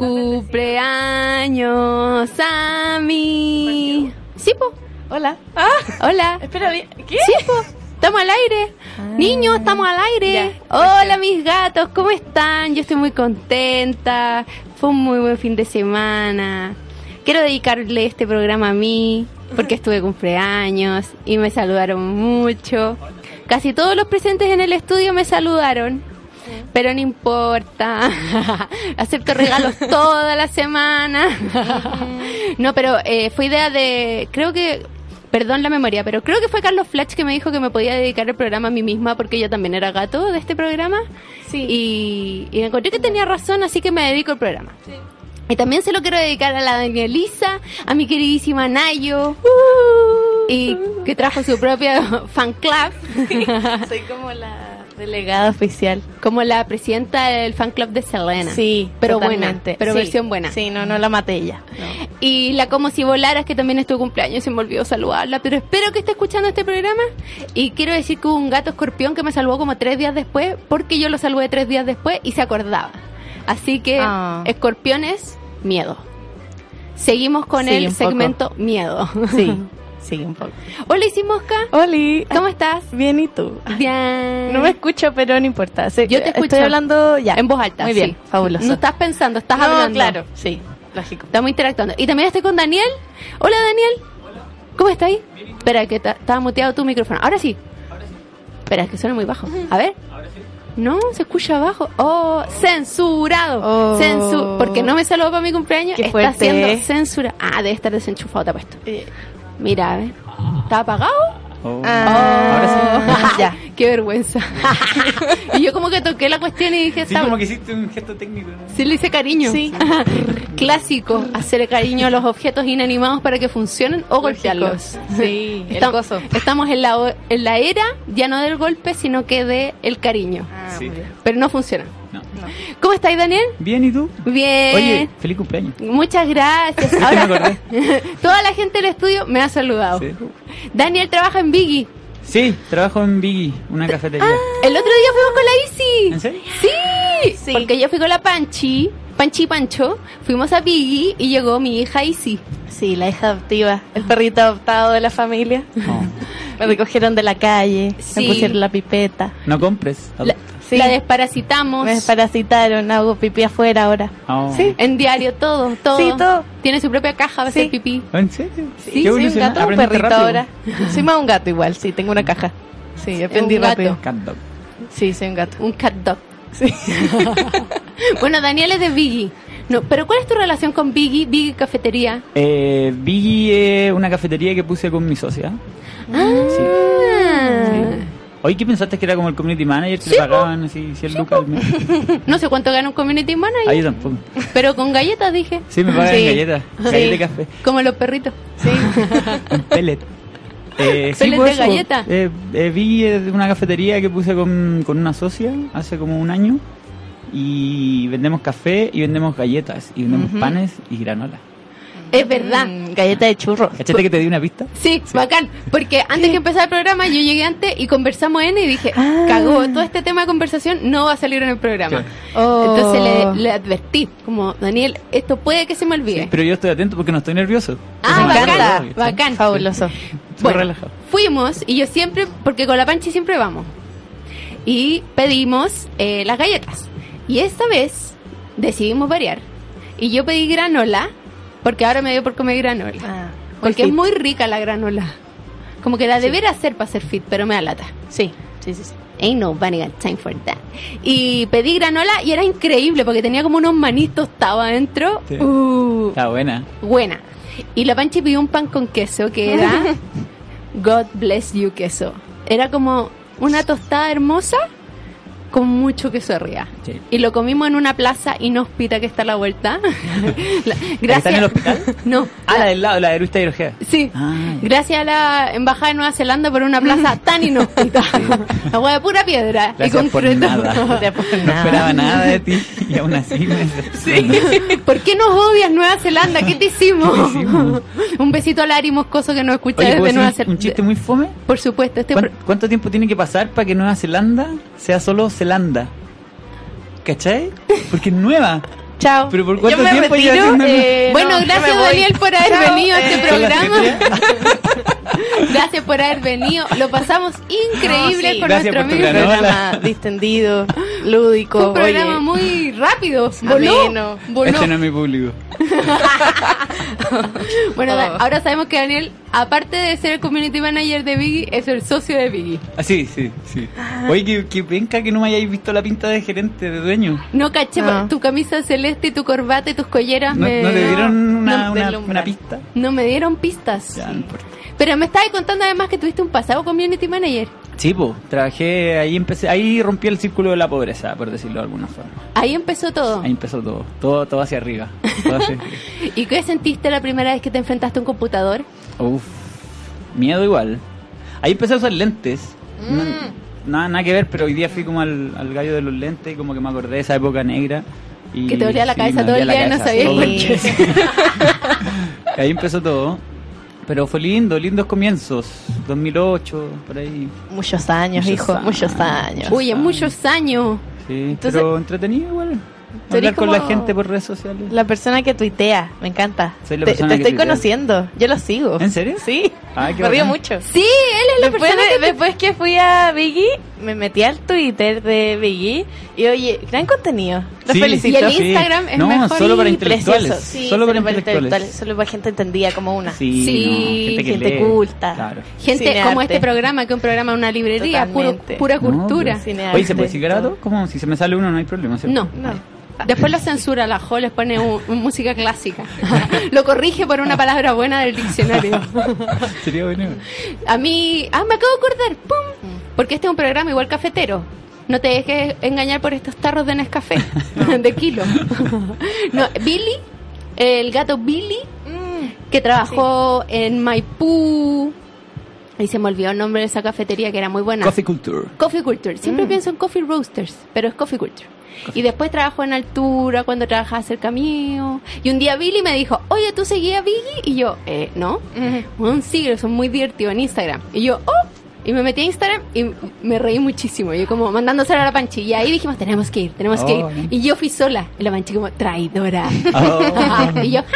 Cumpleaños a mí. Sí, po. Hola. Ah, hola. Espera, bien. ¿qué? Sí, po. Estamos al aire. Niños, estamos al aire. Hola, mis gatos, ¿cómo están? Yo estoy muy contenta. Fue un muy buen fin de semana. Quiero dedicarle este programa a mí, porque estuve cumpleaños y me saludaron mucho. Casi todos los presentes en el estudio me saludaron. Pero no importa. Acepto regalos toda la semana. no, pero eh, fue idea de. Creo que. Perdón la memoria, pero creo que fue Carlos Flatch que me dijo que me podía dedicar el programa a mí misma porque yo también era gato de este programa. Sí. Y, y encontré que tenía razón, así que me dedico al programa. Y también se lo quiero dedicar a la Danielisa, a mi queridísima Nayo, y que trajo su propia fan club. Soy como la delegada oficial. Como la presidenta del fan club de Selena. Sí, pero totalmente. buena, pero Sí. versión buena. Sí, no, no la maté ella. Y la Como si volaras, que también es tu cumpleaños, se me olvidó saludarla, pero espero que esté escuchando este programa. Y quiero decir que hubo un gato escorpión que me salvó como tres días después, porque yo lo saludé tres días después y se acordaba. Así que, Ah. escorpiones, miedo. Seguimos con Sí, el poco. segmento miedo. Sí, sí, un poco. Hola, Isimosca. Oli. ¿Cómo estás? Bien, ¿y tú? Bien. No me escucho, pero no importa. Sí, Yo te escucho. Estoy hablando ya. En voz alta. Muy bien, sí. fabuloso. No estás pensando, estás No, hablando. claro, sí, lógico. Estamos interactuando. Y también estoy con Daniel. Hola, Daniel. ¿Cómo está ahí? Espera, que ta- estaba muteado tu micrófono. Ahora sí. Espera, es que suena muy bajo. A ver. No, se escucha bajo. Oh, censurado. Oh. Censu porque no me saludó para mi cumpleaños. Qué está fuerte. siendo censura. Ah, debe estar desenchufado, te apuesto. Eh, Mira, a ver. ¿Está apagado? Oh. Ah, Ahora sí. ya. Qué vergüenza. y yo como que toqué la cuestión y dije, Sí, está como que hiciste un gesto técnico. ¿no? Sí, le hice cariño. Sí. Clásico, hacer cariño a los objetos inanimados para que funcionen o golpearlos. Sí, el Estam- coso. Estamos en la, o- en la era ya no del golpe, sino que de el cariño. Ah, Sí. Pero no funciona. No. ¿Cómo estáis, Daniel? Bien, ¿y tú? Bien. Oye, feliz cumpleaños. Muchas gracias. Ahora, toda la gente del estudio me ha saludado. Sí. Daniel trabaja en Biggie. Sí, trabajo en Biggie, una cafetería. El otro día fuimos con la Isi. ¿En serio? Sí, Sí. porque yo fui con la Panchi, Panchi Pancho, fuimos a Biggie y llegó mi hija Isi. Sí, la hija adoptiva, el perrito adoptado de la familia. No. Me recogieron de la calle, Sí. me pusieron la pipeta. No compres. La, Sí. la desparasitamos. Me desparasitaron, hago pipí afuera ahora. Oh. Sí. En diario, todo, todo. Sí, todo. Tiene su propia caja de Sí. hacer pipí. ¿En serio? Sí, soy un gato un perrito rápido. ahora. Soy más un gato igual, sí, tengo una caja. Sí, aprendí un gato. rápido. Cat dog. Sí, soy un gato. Un cat dog. Sí. Bueno, Daniel es de Biggie. No, pero ¿cuál es tu relación con Biggie? Biggie Cafetería. Eh, Biggie es una cafetería que puse con mi socia. Ah. Hoy, ¿qué pensaste que era como el community manager? Que Sí, le pagaban así 100 lucas al mes? No sé cuánto gana un community manager, Ah, yo tampoco. pero con galletas dije. Sí, me pagan Sí. galletas. Galletas de café. Como los perritos. Sí. Un pellet. Eh, Pellet pues, de galleta. Eh, eh, vi eh, una cafetería que puse con, con una socia hace como un año y vendemos café y vendemos galletas y vendemos panes y granola. Es verdad. Mm, galleta de churro. ¿Cachate que te di una pista? Sí, bacán. Porque antes que empezara el programa, yo llegué antes y conversamos en y dije, Ah. cagó, todo este tema de conversación no va a salir en el programa. Oh. Entonces le, le advertí, como, Daniel, esto puede que se me olvide. Pero yo estoy atento porque no estoy nervioso. Ah, Me bacán. Fabuloso. Bueno, relajado. fuimos y yo siempre, porque con la Panchi siempre vamos, y pedimos eh, las galletas. Y esta vez decidimos variar. Y yo pedí granola, porque ahora me dio por comer granola. Ah, Porque es muy rica la granola. Como que la debería hacer para ser fit, pero me da lata. Sí, sí, sí. sí. Ain't nobody got time for that. Y pedí granola y era increíble porque tenía como unos manitos tostados adentro. Sí. Uh, Está buena. buena. Y la Panchi pidió un pan con queso que era God bless you queso. Era como una tostada hermosa con mucho queso arriba. Sí. Y lo comimos en una plaza inhóspita que está a la vuelta. La- ¿La que está en el hospital? No. Ah, la del lado, la de Luis Ojeda. Sí. Ah. Gracias a la embajada de Nueva Zelanda por una plaza tan inhóspita. Hueá de pura piedra Gracias y concreto. nada. Gracias por No nada. esperaba nada de ti y aún así me decepcionó. ¿Por qué nos odias Nueva Zelanda? ¿Qué te hicimos? ¿Qué hicimos? un besito a Lari Moscoso que nos escucha Oye, ¿puedo desde Nueva Zelanda. un chiste muy fome? Por supuesto, este ¿Cuán- pro- ¿Cuánto tiempo tiene que pasar para que Nueva Zelanda sea solo Zelanda? ¿Cachai? Porque es nueva. Chao. ¿Pero por Yo cuánto me tiempo retiro, haciendo- eh, Bueno, no, yo gracias. Daniel por haber Chao, venido a este eh, programa. Gracias por haber venido. Lo pasamos increíble No, sí. con Gracias nuestro por tu amigo. programa distendido, lúdico. Un programa oye. muy rápido. Voló. Voló. Este no es mi público. Bueno, Oh. ahora sabemos que Daniel, aparte de ser el community manager de Biggie, es el socio de Biggie. Ah, sí, sí, sí. Oye, que, que penca que no me hayáis visto la pinta de gerente, de dueño. No caché No. tu camisa celeste y tu corbata y tus colleras. ¿No, me... no te dieron una, no, una, deslumbra. una pista? No me dieron pistas. Ya, no. Pero me estabas contando además que tuviste un pasado community manager. Sí, pues, trabajé, ahí empecé, ahí rompí el círculo de la pobreza, por decirlo de alguna forma. Ahí empezó todo. Ahí empezó todo, todo, todo hacia arriba. Todo hacia arriba. ¿Y qué sentiste la primera vez que te enfrentaste a un computador? Uf, miedo igual. Ahí empecé a usar lentes. No- Mm. nada, nada que ver, pero hoy día fui como al, al gallo de los lentes y como que me acordé de esa época negra. Y, Que te dolía la cabeza todo el día y no sabías por qué. Ahí empezó todo. Pero fue lindo, lindos comienzos. 2008, por ahí. Muchos años, Muchos hijo, años. muchos años. Uy, en muchos años. Sí, Entonces- pero entretenido igual. Hablar con la gente por redes sociales. La persona que tuitea, me encanta. Soy la te persona te que estoy tuitea. conociendo, yo lo sigo. ¿En serio? Sí, Ay, qué me río mucho. Sí, él es la Después, persona de- que... después que fui a Biggie, me metí al Twitter de Biggie y oye, gran contenido. Los Sí, felicito. Y el Instagram es no, mejor solo para intelectuales. Sí, solo para intelectuales. Solo para gente entendida como una. Sí, Sí, no, gente, gente culta. Claro. Gente Cinearte. como este programa, que es un programa de una librería, puro, pura No, cultura. pero- Cinearte, Oye, ¿se puede decir todo. ¿Cómo? Si se me sale uno no hay problema. No. No. Después lo censura la Jo, les pone un- un música clásica. lo corrige por una palabra buena del diccionario. Sería bueno. A mí... Ah, me acabo de acordar. ¡Pum! Porque este es un programa igual cafetero. No te dejes engañar por estos tarros de Nescafé. de kilo. no, Billy, el gato Billy, Mm, que trabajó en Maipú. Y se me olvidó el nombre de esa cafetería que era muy buena. Coffee Culture. Coffee Culture. Siempre pienso en Coffee Roasters, pero es Coffee Culture. Y después trabajó en altura cuando trabajaba cerca mío. Y un día Billy me dijo, oye, ¿tú seguías a Biggie? Y yo, eh, no. Un siglo, son muy divertidos en Instagram. Y yo, oh. Y me metí a Instagram y me reí muchísimo. Yo como mandándosela a la Panchi. Y ahí dijimos, tenemos que ir, tenemos que ir. Oh. Y yo fui sola. Y la Panchi como, traidora. Oh. y yo,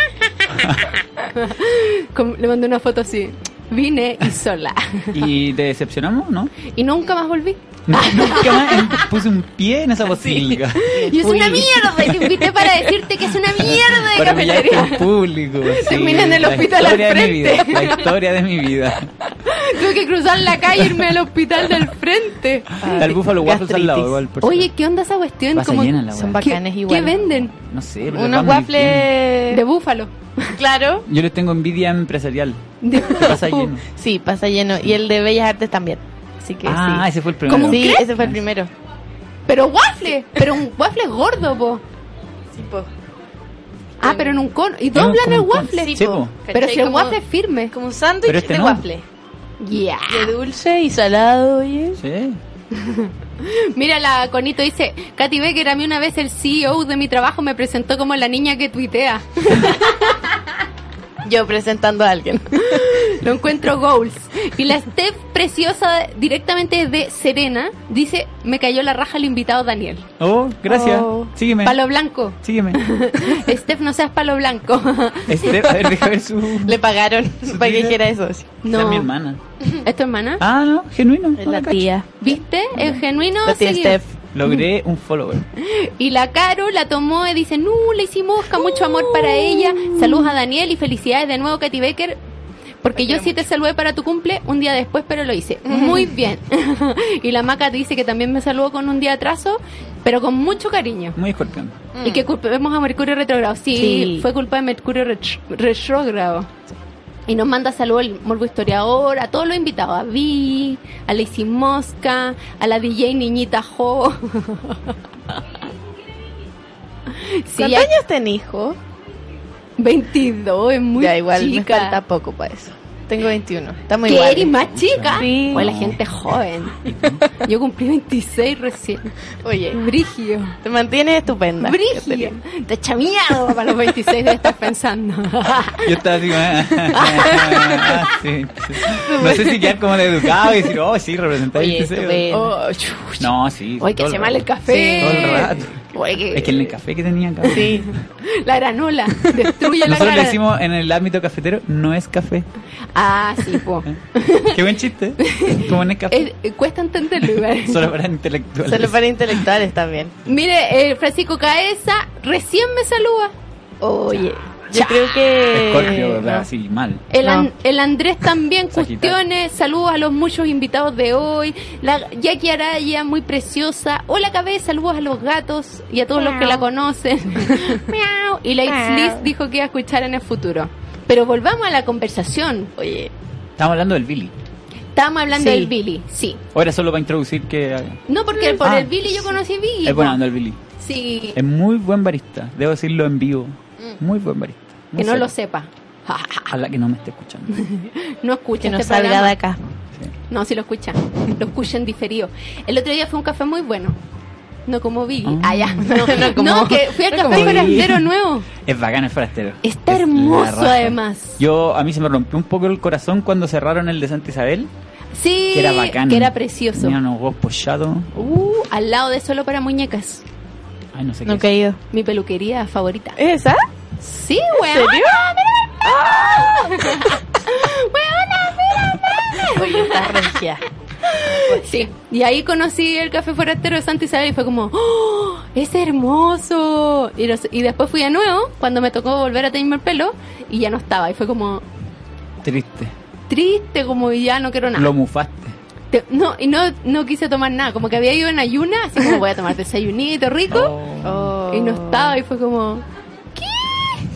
como- le mandé una foto así. Vine y sola. ¿Y te decepcionamos, no? y nunca más volví. Nunca más puse un pie en esa posilga. Y es una mierda, y te invité para decirte que es una mierda de Para cafetería. en público. sí, Terminé en el la hospital al historia de mi vida, frente. La historia de mi vida. Tuve que cruzar la calle e irme al hospital del frente. Está el Búfalo Waffles al lado, igual. por Oye. ¿qué onda esa cuestión? Como- llena la Son. ¿Qué, bacanes qué igual. venden? No sé, pero Unos waffles. De búfalo. Claro. Yo les tengo envidia empresarial. De ¿Qué pasa lleno? Sí, pasa lleno. Y el de Bellas Artes también. Así que Ah, sí. ese fue el primero. ¿Cómo un Sí, crepe? ese fue el primero. Pero waffle, pero un waffle gordo, po. Sí, po. Ah, pero en un cono. ¿Y doblan el waffle? Sí, Sí, po. po. Pero si el Como- waffle es firme. Como un sándwich Pero este de no. waffle. Yeah. De dulce y salado, oye. Sí. Mira, la Conito dice, Katy Becker, a mí una vez el CEO de mi trabajo me presentó como la niña que tuitea. Yo presentando a alguien. Lo encuentro goals. Y la Steph preciosa directamente de Serena dice, me cayó la raja el invitado Daniel. Oh, gracias. Oh. Sígueme. Palo blanco. Sígueme. Steph, no seas palo blanco. Este, a ver, deja ver su. Le pagaron para que dijera eso. Esa no. es mi hermana. ¿Es tu hermana? Ah, no, genuino. Es no la cacho. tía. ¿Viste? Es genuino. La tía. Steph. Logré un follower. Y la Caro la tomó y dice, no, le hicimos mucho amor para ella. Saludos a Daniel y felicidades de nuevo, Katy Becker. Porque yo sí te saludé para tu cumple un día después, pero lo hice muy bien. y la Maca te dice que también me saludó con un día atraso, pero con mucho cariño. Muy escorpión. Y que culpemos a Mercurio retrógrado. Sí, Sí. fue culpa de Mercurio retr- retrógrado. Y nos manda saludos el Morbo Historiador, a todos los invitados, a Vi, a Lacey Mosca, a la DJ Niñita Jo. sí, ¿Cuántos años tenés, hijo? 22, es muy ya, igual chica. me falta poco para eso. Tengo 21. Estamos ¿Qué igual. eres más chica? Sí. O la gente joven. Yo cumplí 26 recién. Oye, Brigio. te mantienes estupenda. Brigio. Te chameado para los 26 de estar pensando. Yo estaba así como... ah, sí, sí. No sé si quedar como de educado y decir, oh, sí, representar Oye, 26. estupendo. Oh. No, sí. Oye, que se mal el café. Todo el rato. Oye, que- Es que en el café que tenía acá. Sí. La granola. Destruye la Nosotros le granola. decimos en el ámbito cafetero, no es café. Ah, sí, po. Qué buen chiste. Como en el café. Es- eh, cuesta entenderlo igual. Solo para intelectuales. Solo para intelectuales también. Mire, eh, Francisco Caesa recién me saluda. Oye, yo creo que. Escorpio, ¿verdad? no. Así, mal. El, No. An- el Andrés también, cuestiones, saludos a los muchos invitados de hoy. La Jackie Araya, muy preciosa. Hola Cabeza, saludos a los gatos y a todos los que la conocen. Miau. y la Liz dijo que iba a escuchar en el futuro. Pero volvamos a la conversación. Oye, Estamos hablando del Billy. Estábamos hablando Sí. del Billy, sí. O era solo para introducir que No, porque por Ah. el Billy yo conocí a Billy. es onda el Billy. Sí, Es muy buen barista. Debo decirlo en vivo. Muy buen barista. Que no lo sepa. A la que no me esté escuchando. No escucha que no este salga programa. de acá. Sí. No, sí lo escuchan. Lo escuchan diferido. El otro día fue un café muy bueno. No como Biggie. Ah. Ah, ya. No, no como- que fui al no café forastero nuevo. Es bacán el forastero. Está Es hermoso además. Yo, a mí se me rompió un poco el corazón cuando cerraron el de Santa Isabel. Sí, Que era bacán. que era precioso. Tenía unos huevos pochados. Uh, al lado de solo para muñecas. Ay, no sé No he qué. es. caído. Mi peluquería favorita. ¿Es esa? Sí, weón. serio? Weona, Oye, está regia. Sí, y ahí conocí el café forastero de Santa Isabel y fue como, ¡Oh, es hermoso! Y, los- y después fui de nuevo, cuando me tocó volver a tenerme el pelo, y ya no estaba. Y fue como Triste. triste, como ya no quiero nada. Lo mufaste. Te- no, y no, no quise tomar nada, como que había ido en ayuna, así como voy a tomar desayunito rico, Oh. Y no estaba, y fue como.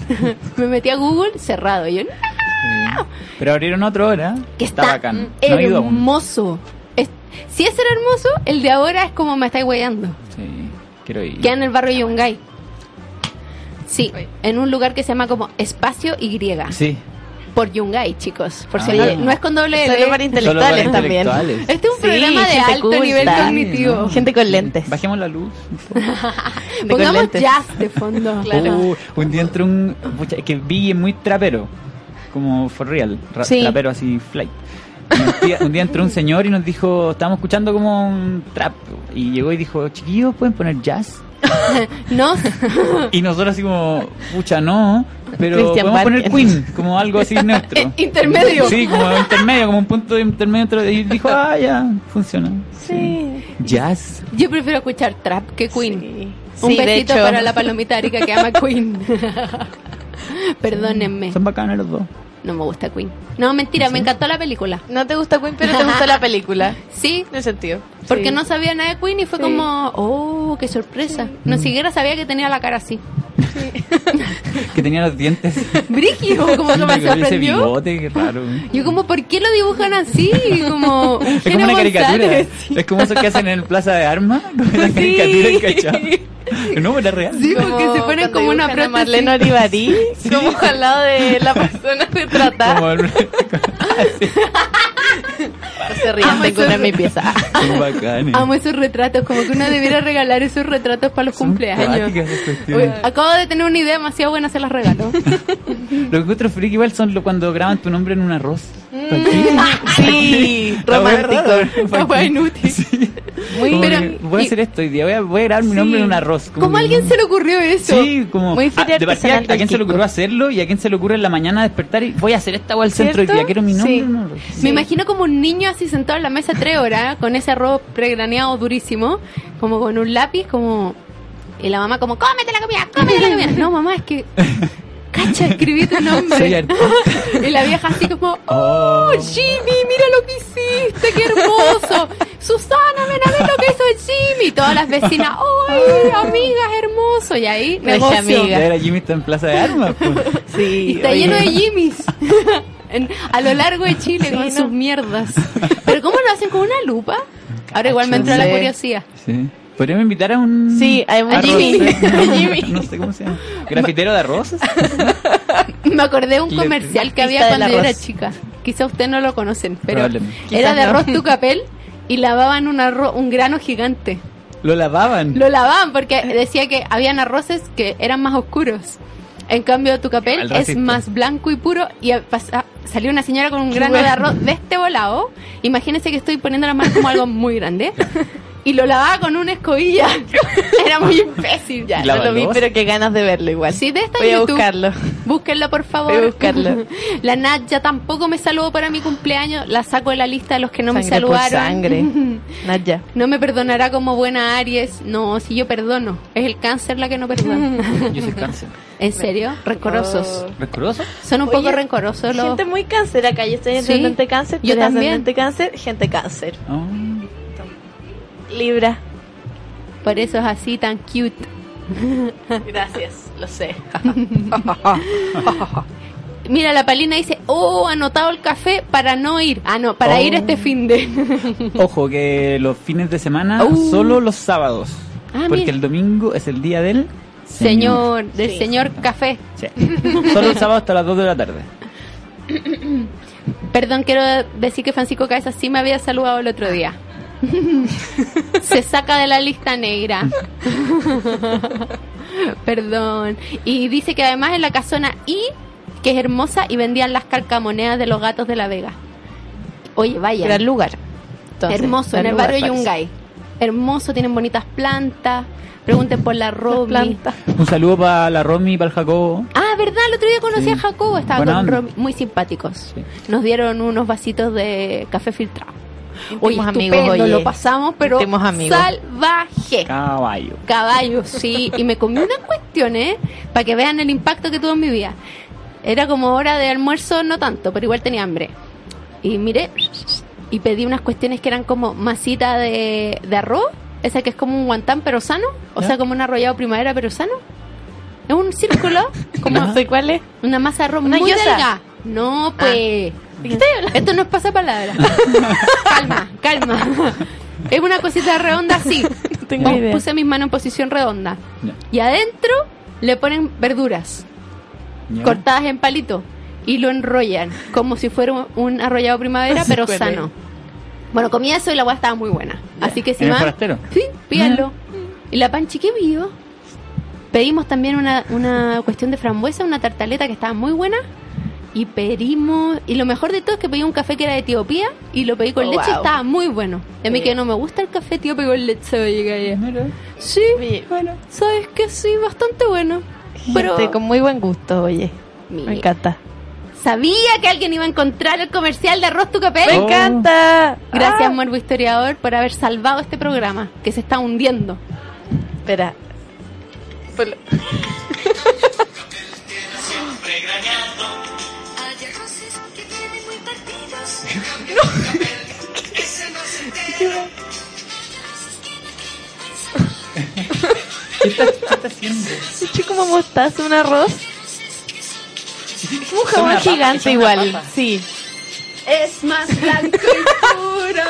me metí a Google, cerrado, y yo, "No". Pero abrieron otro ahora. que está, está, bacán. No hermoso. Es- si ese era hermoso, el de ahora es como me estáis weyando. Sí, quiero ir. Queda en el barrio Yungay. Sí, en un lugar que se llama como Espacio Y. Sí. Por Yungay, chicos. Por si Ah. no, no es con doble Solo L. para intelectuales Solo para también. intelectuales. Este es un Sí, programa de alto nivel culta. cognitivo. ¿no? Gente con lentes. Bajemos la luz. Pongamos jazz de fondo. Uh, un día entró un. es que vi es muy trapero. Como for real. ra- Sí. Trapero así, flight. Un día, un día entró un señor y nos dijo: Estábamos escuchando como un trap. Y llegó y dijo: Chiquillos, ¿pueden poner jazz? No, Y nosotros, así como, pucha, no. Pero Christian podemos poner Barker. Queen, como algo así neutro. intermedio. Sí, como intermedio, como un punto de intermedio. Y dijo: Ah, ya, funciona. Sí. Jazz. Yo prefiero escuchar trap que Queen. Sí. Un Sí, besito para la palomita arica que ama Queen. Perdónenme. Son bacanos los dos. No me gusta Queen. No, mentira, me encantó la película. No te gusta Queen, pero te gustó la película. Sí, Tiene sentido. porque Sí. no sabía nada de Queen y fue Sí. como, oh, qué sorpresa. No siquiera sabía que tenía la cara así. Que tenía los dientes. Brigio, como que me Con ese sorprendió. bigote, qué raro. Yo como, ¿por qué lo dibujan así? Como Es como una caricatura. González. Es como eso que hacen en el Plaza de Armas. Como la caricatura, ¿cachai? No, era real. Sí, porque se ponen como una prótesis. Marlene Olivarí, como al lado de la persona retratada. Como el- así. Se ríen, Amo tengo una en mi pieza. Son bacanes. Amo esos retratos, como que uno debiera regalar esos retratos para los Son cumpleaños. acabo de tener una idea demasiado buena, se las regalo. Lo que encuentro freak igual son lo, cuando graban tu nombre en un arroz. Mm. Sí, La wea romántico. wea inútil. Sí. Muy, Como pero, que voy a y- hacer esto hoy día. Voy a, voy a grabar mi nombre Sí. en un arroz. como ¿Cómo a alguien se le ocurrió eso? Sí, como Muy ah, feria de partida, a quién del se le ocurrió hacerlo y a quién se le ocurre en la mañana despertar y voy a hacer esta wea al centro hoy ¿Cierto? día. Quiero mi nombre Sí. en un arroz. Me imagino como un niño así sentado en la mesa tres horas, con ese arroz pregraneado durísimo, como con un lápiz, como... Y la mamá como, cómete la comida, cómete la comida. No, mamá, es que... cacha, escribí tu nombre. Y la vieja así como, oh, Oh. Jimmy, mira lo que hiciste, qué hermoso. Susana, ven a ver lo que hizo Jimmy. Todas las vecinas, ¡ay, amiga, es hermoso! Y ahí, negocio. amiga. Era Jimmy está en Plaza de Armas. pues. Sí. Y está oye. lleno de Jimmys. En- a lo largo de Chile con ¿no? sus mierdas. Pero ¿cómo lo hacen con una lupa? Ahora igual me entró la curiosidad. Sí. Podríamos invitar a un. Sí, a un Jimmy. A Jimmy. No sé cómo se llama. Grafitero de arroz. Me acordé de un comercial que había cuando yo era chica. Quizá ustedes no lo conocen, pero era de arroz tu capel y lavaban un, arroz, un grano gigante. Lo lavaban. Lo lavaban porque decía que habían arroces que eran más oscuros. En cambio, tu capel es más blanco y puro. Y pasa- salió una señora con un grano de arroz de este volado. Imagínense que estoy poniendo la mano como algo muy grande. Y lo lavaba con una escobilla. Era muy imbécil. Ya, ¿Y la no lo vi, pero qué ganas de verlo igual. Sí, de esta Voy a buscarlo. Búsquenlo, por favor. Voy a buscarlo. La Nat ya tampoco me saludó para mi cumpleaños. La saco de la lista de los que no me Sangre por saludaron. sangre. Naya. No me perdonará como buena Aries. No, si yo perdono. Es el cáncer la que no perdona. Yo soy cáncer. ¿En serio? Rencorosos. Oh. ¿Rencoroso? Son un Oye, poco rencorosos los... Gente muy cáncer acá. Yo estoy en Sí, cáncer. yo también. cáncer, gente cáncer. Oh. Libra. Por eso es así tan cute. Gracias, lo sé. Mira, la Palina dice, oh, anotado el café para no ir. Ah, no, para Oh. ir este fin de... Ojo, que los fines de semana Uh. solo los sábados. Ah, porque mira. el domingo es el día del señor, del Sí. señor café. Sí. Solo el sábado hasta las 2 de la tarde. Perdón, quiero decir que Francisco Cabeza sí me había saludado el otro día. Se saca de la lista negra. Perdón. Y dice que además en la casona I, que es hermosa, y vendían las calcamonedas de los gatos de la Vega. Oye, vaya. Gran lugar. Entonces, Hermoso, gran en el lugar, barrio parece. Yungay. Hermoso, tienen bonitas plantas. Pregunten por la Romy. plantas. Un saludo para la Romy y para el Jacobo. Ah, ¿verdad? El otro día conocí Sí. a Jacobo, estaba Buena con. Romy, muy simpáticos. Sí. Nos dieron unos vasitos de café filtrado. Íntimos amigos, oye. lo pasamos, pero salvaje. Caballo. Caballo, sí. Y me comí unas cuestiones para que vean el impacto que tuvo en mi vida. Era como hora de almuerzo, no tanto, pero igual tenía hambre. Y miré y pedí unas cuestiones que eran como masita de, de arroz, esa que es como un guantán pero sano, o ¿Ya? sea, como un arrollado primavera pero sano. Es un círculo, como No sé cuál es. una masa de arroz ¿Una muy gyoza? delgada. No, pues. ¿De qué estoy hablando? Esto no es pasapalabra. calma, calma. Es una cosita redonda así. tengo idea. Puse mis manos en posición redonda. Ya. Y adentro le ponen verduras Ya. cortadas en palito y lo enrollan como si fuera un- arrollado primavera, pero sano. Bueno, comí eso y la agua estaba muy buena. Así que si ¿En el más. forastero? Sí, pídanlo. Y la panchi que pidió. Pedimos también una, una cuestión de frambuesa, una tartaleta que estaba muy buena. Y pedimos. Y lo mejor de todo es que pedí un café que era de Etiopía y lo pedí con Oh, leche y estaba muy bueno. Y a mí Sí. que no me gusta el café etíope con leche, oye. Mira. Sí, bueno, sabes que sí, bastante bueno. Pero gente con muy buen gusto, oye. Mira. Me encanta. sabía que alguien iba a encontrar el comercial de Arroz Tu Café. ¡Me Oh. encanta! Gracias, Ah. Morbo Historiador, por haber salvado este programa que se está hundiendo. Espera. ¿Qué estás, qué estás haciendo? Eché como mostaza un arroz. Un una papa, gigante igual. papa. Sí. Es más blanco y puro.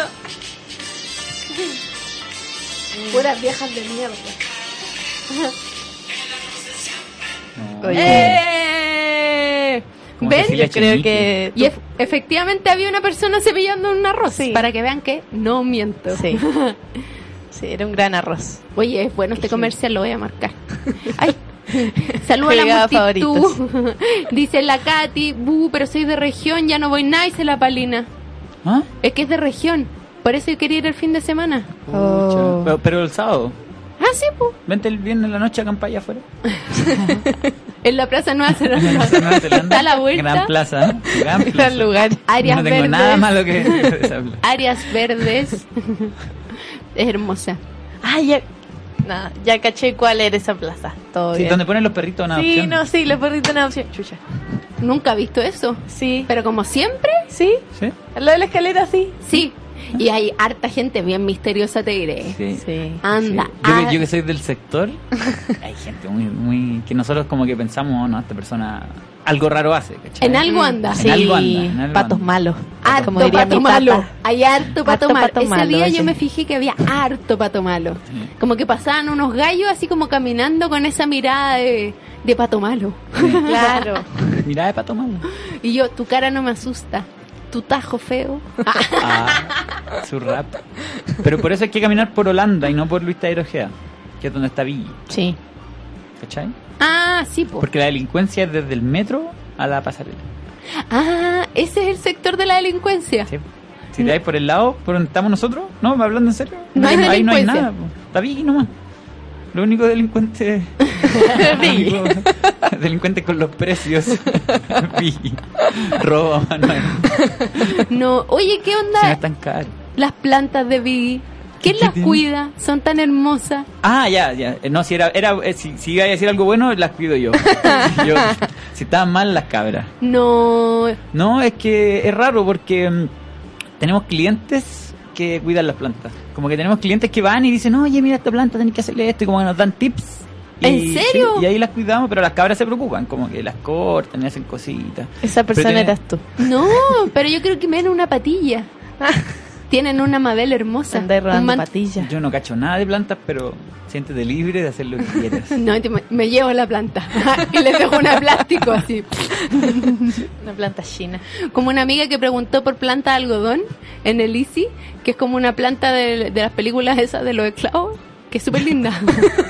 Puras viejas de mierda. No. Oye. ¡Eh! Como ¿Ven? Cecilia Yo creo que. Y ef- efectivamente había una persona cepillando un arroz. Sí. Para que vean que no miento. Sí. Sí, era un gran arroz. Oye, es bueno este comercial, lo voy a marcar. Ay, saludo a la multitud. Dice la Katy, bu, pero soy de región, ya no voy nada, dice la Palina. ¿Ah? Es que es de región, por eso quería ir el fin de semana. Oh. Pero, pero el sábado. Ah, sí, pues. Vente el viernes en la noche a acampar afuera. En la Plaza Nueva Zelanda. Nueva Zelanda. Está a la vuelta. Gran plaza. ¿eh? Gran plaza. Gran lugar. Áreas no tengo verdes. nada malo que. Áreas verdes. es hermosa. Ah, ya. Nada, ya caché cuál era esa plaza. Todo Sí, bien. donde ponen los perritos en Sí, no, sí, los perritos en adopción. Chucha. Nunca he visto eso. Sí. Pero como siempre, ¿Sí? ¿Sí? Al lado de la escalera, sí. sí. Y hay harta gente bien misteriosa, te diré. Sí. Sí. Anda. Sí. Yo, que- ah, yo que soy del sector, hay gente muy, muy. que nosotros como que pensamos, no, esta persona algo raro hace, ¿cachai? en algo anda. En Sí, algo anda, en algo patos anda. malos. Harto como diría pato mi malo. Hay harto pato Harto malo. pato Ese malo, día ese. yo me fijé que había harto pato malo. Como que pasaban unos gallos así como caminando con esa mirada de, de pato malo. Claro. Mirá de pato malo. Y yo, tu cara no me asusta. Tu tajo feo. Ah, su rap. Pero por eso hay que caminar por Holanda y no por Luis Tairo Ojeda, que es donde está Villa, Sí. ¿cachai? Ah, sí, po. Porque la delincuencia es desde el metro a la pasarela. Ah, ese es el sector de la delincuencia. ¿sí? Si te vais por el lado, por donde estamos nosotros, no, hablando en serio, No hay ahí no hay nada. po. Está Villa nomás. Lo único delincuente delincuente con los precios. Roba, Manuel. No, oye, ¿qué onda tan caro. las plantas de Biggie? ¿Quién ¿Qué las tiene? cuida? Son tan hermosas. Ah, ya, ya. Eh, No, si era, era eh, si, si iba a decir algo bueno, las cuido yo. Yo- si estaban mal, las cabras. No, No, es que es raro porque mm, tenemos clientes que cuidan las plantas. Como que tenemos clientes que van y dicen, oye, mira esta planta, tenés que hacerle esto, y como que nos dan tips. Y- ¿En serio? sí, y ahí las cuidamos, pero las cabras se preocupan, como que las cortan y hacen cositas. Esa persona eras tú. no, pero yo creo que me dan una patilla. Tienen una Mabel hermosa. Andáis Un rodando man- patillas. Yo no cacho nada de plantas, pero siéntete libre de hacer lo que quieras. No, te- me llevo la planta y les dejo una plástico así. Una planta china. Como una amiga que preguntó por planta de algodón en el Easy, que es como una planta de, de las películas esas de los esclavos, que es súper linda.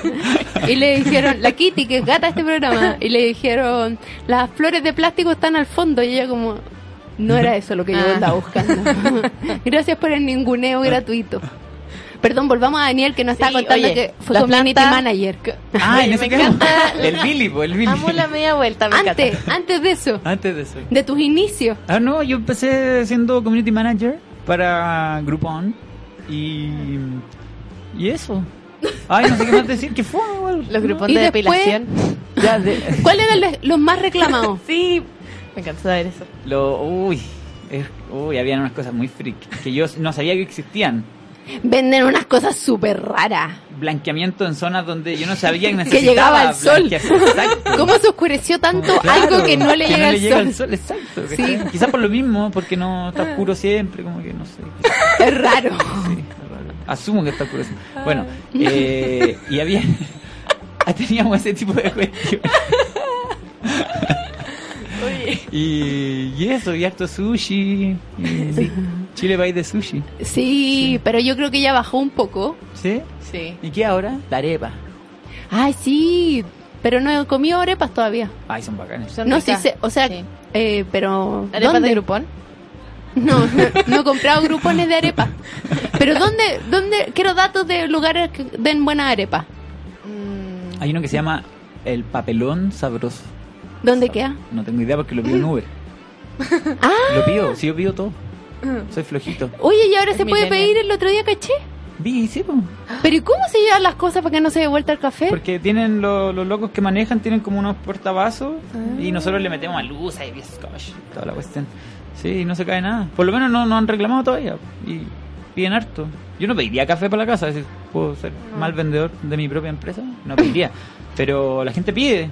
y le dijeron, la Kitty, que es gata de este programa, y le dijeron, las flores de plástico están al fondo, y ella como, no era eso lo que yo Ah. estaba buscando. Gracias por el ninguneo gratuito. Perdón, volvamos a Daniel que nos está Sí, contando oye, que fue las community manager. Ah, en Me ese encanta caso. la- El Billy, po, el Billy. Amo la media vuelta, me Antes, encanta. antes de eso, Antes de eso. de tus inicios. Ah, no, yo empecé siendo community manager para Groupon y. Y eso. Ay, no sé qué más decir, que fue igual. Los grupos de después- depilación. Ya, de- ¿Cuáles eran los- más reclamados? Sí. Me encanta saber eso. lo, uy, es- uy, habían unas cosas muy freak que yo no sabía que existían. Venden unas cosas súper raras. Blanqueamiento en zonas donde yo no sabía que Que necesitaba. llegaba el sol. ¿Cómo se oscureció tanto Claro, algo que no le que llega, no al, llega sol? al sol? Exacto. Sí. Quizás por lo mismo, porque no está oscuro siempre, como que no sé. Es raro. Sí, raro. Asumo que está oscuro. Bueno, eh, y había. Teníamos ese tipo de cuestiones. Y, y eso, y harto sushi. y Chile país de sushi. Sí, pero yo creo que ya bajó un poco. ¿Sí? Sí. ¿Y qué ahora? La arepa. Ay, sí, pero no he comido arepas todavía. Ay, son bacanes. Son no, sí ricas. sé, o sea, Sí. eh, pero... ¿Arepas ¿dónde? de grupón? No, no, no he comprado grupones de arepa. Pero ¿dónde, dónde? Quiero datos de lugares que den buena arepa. Mm, Hay uno que se llama El Papelón Sabroso. ¿Dónde queda? No tengo idea porque lo pido en Uber. Ah, Lo pido, sí, yo pido todo. Soy flojito. oye, y ahora Es se puede pedir el otro día caché. Vi, sí, po. Pero ¿y cómo se llevan las cosas para que no se dé vuelta el café? Porque tienen lo- los locos que manejan, tienen como unos portavasos y nosotros le metemos a luz y bizcocho y toda la cuestión. Sí, y no se cae nada. Por lo menos no, no han reclamado todavía y piden harto. Yo no pediría café para la casa, si puedo ser mal vendedor de mi propia empresa, no pediría. Pero la gente pide.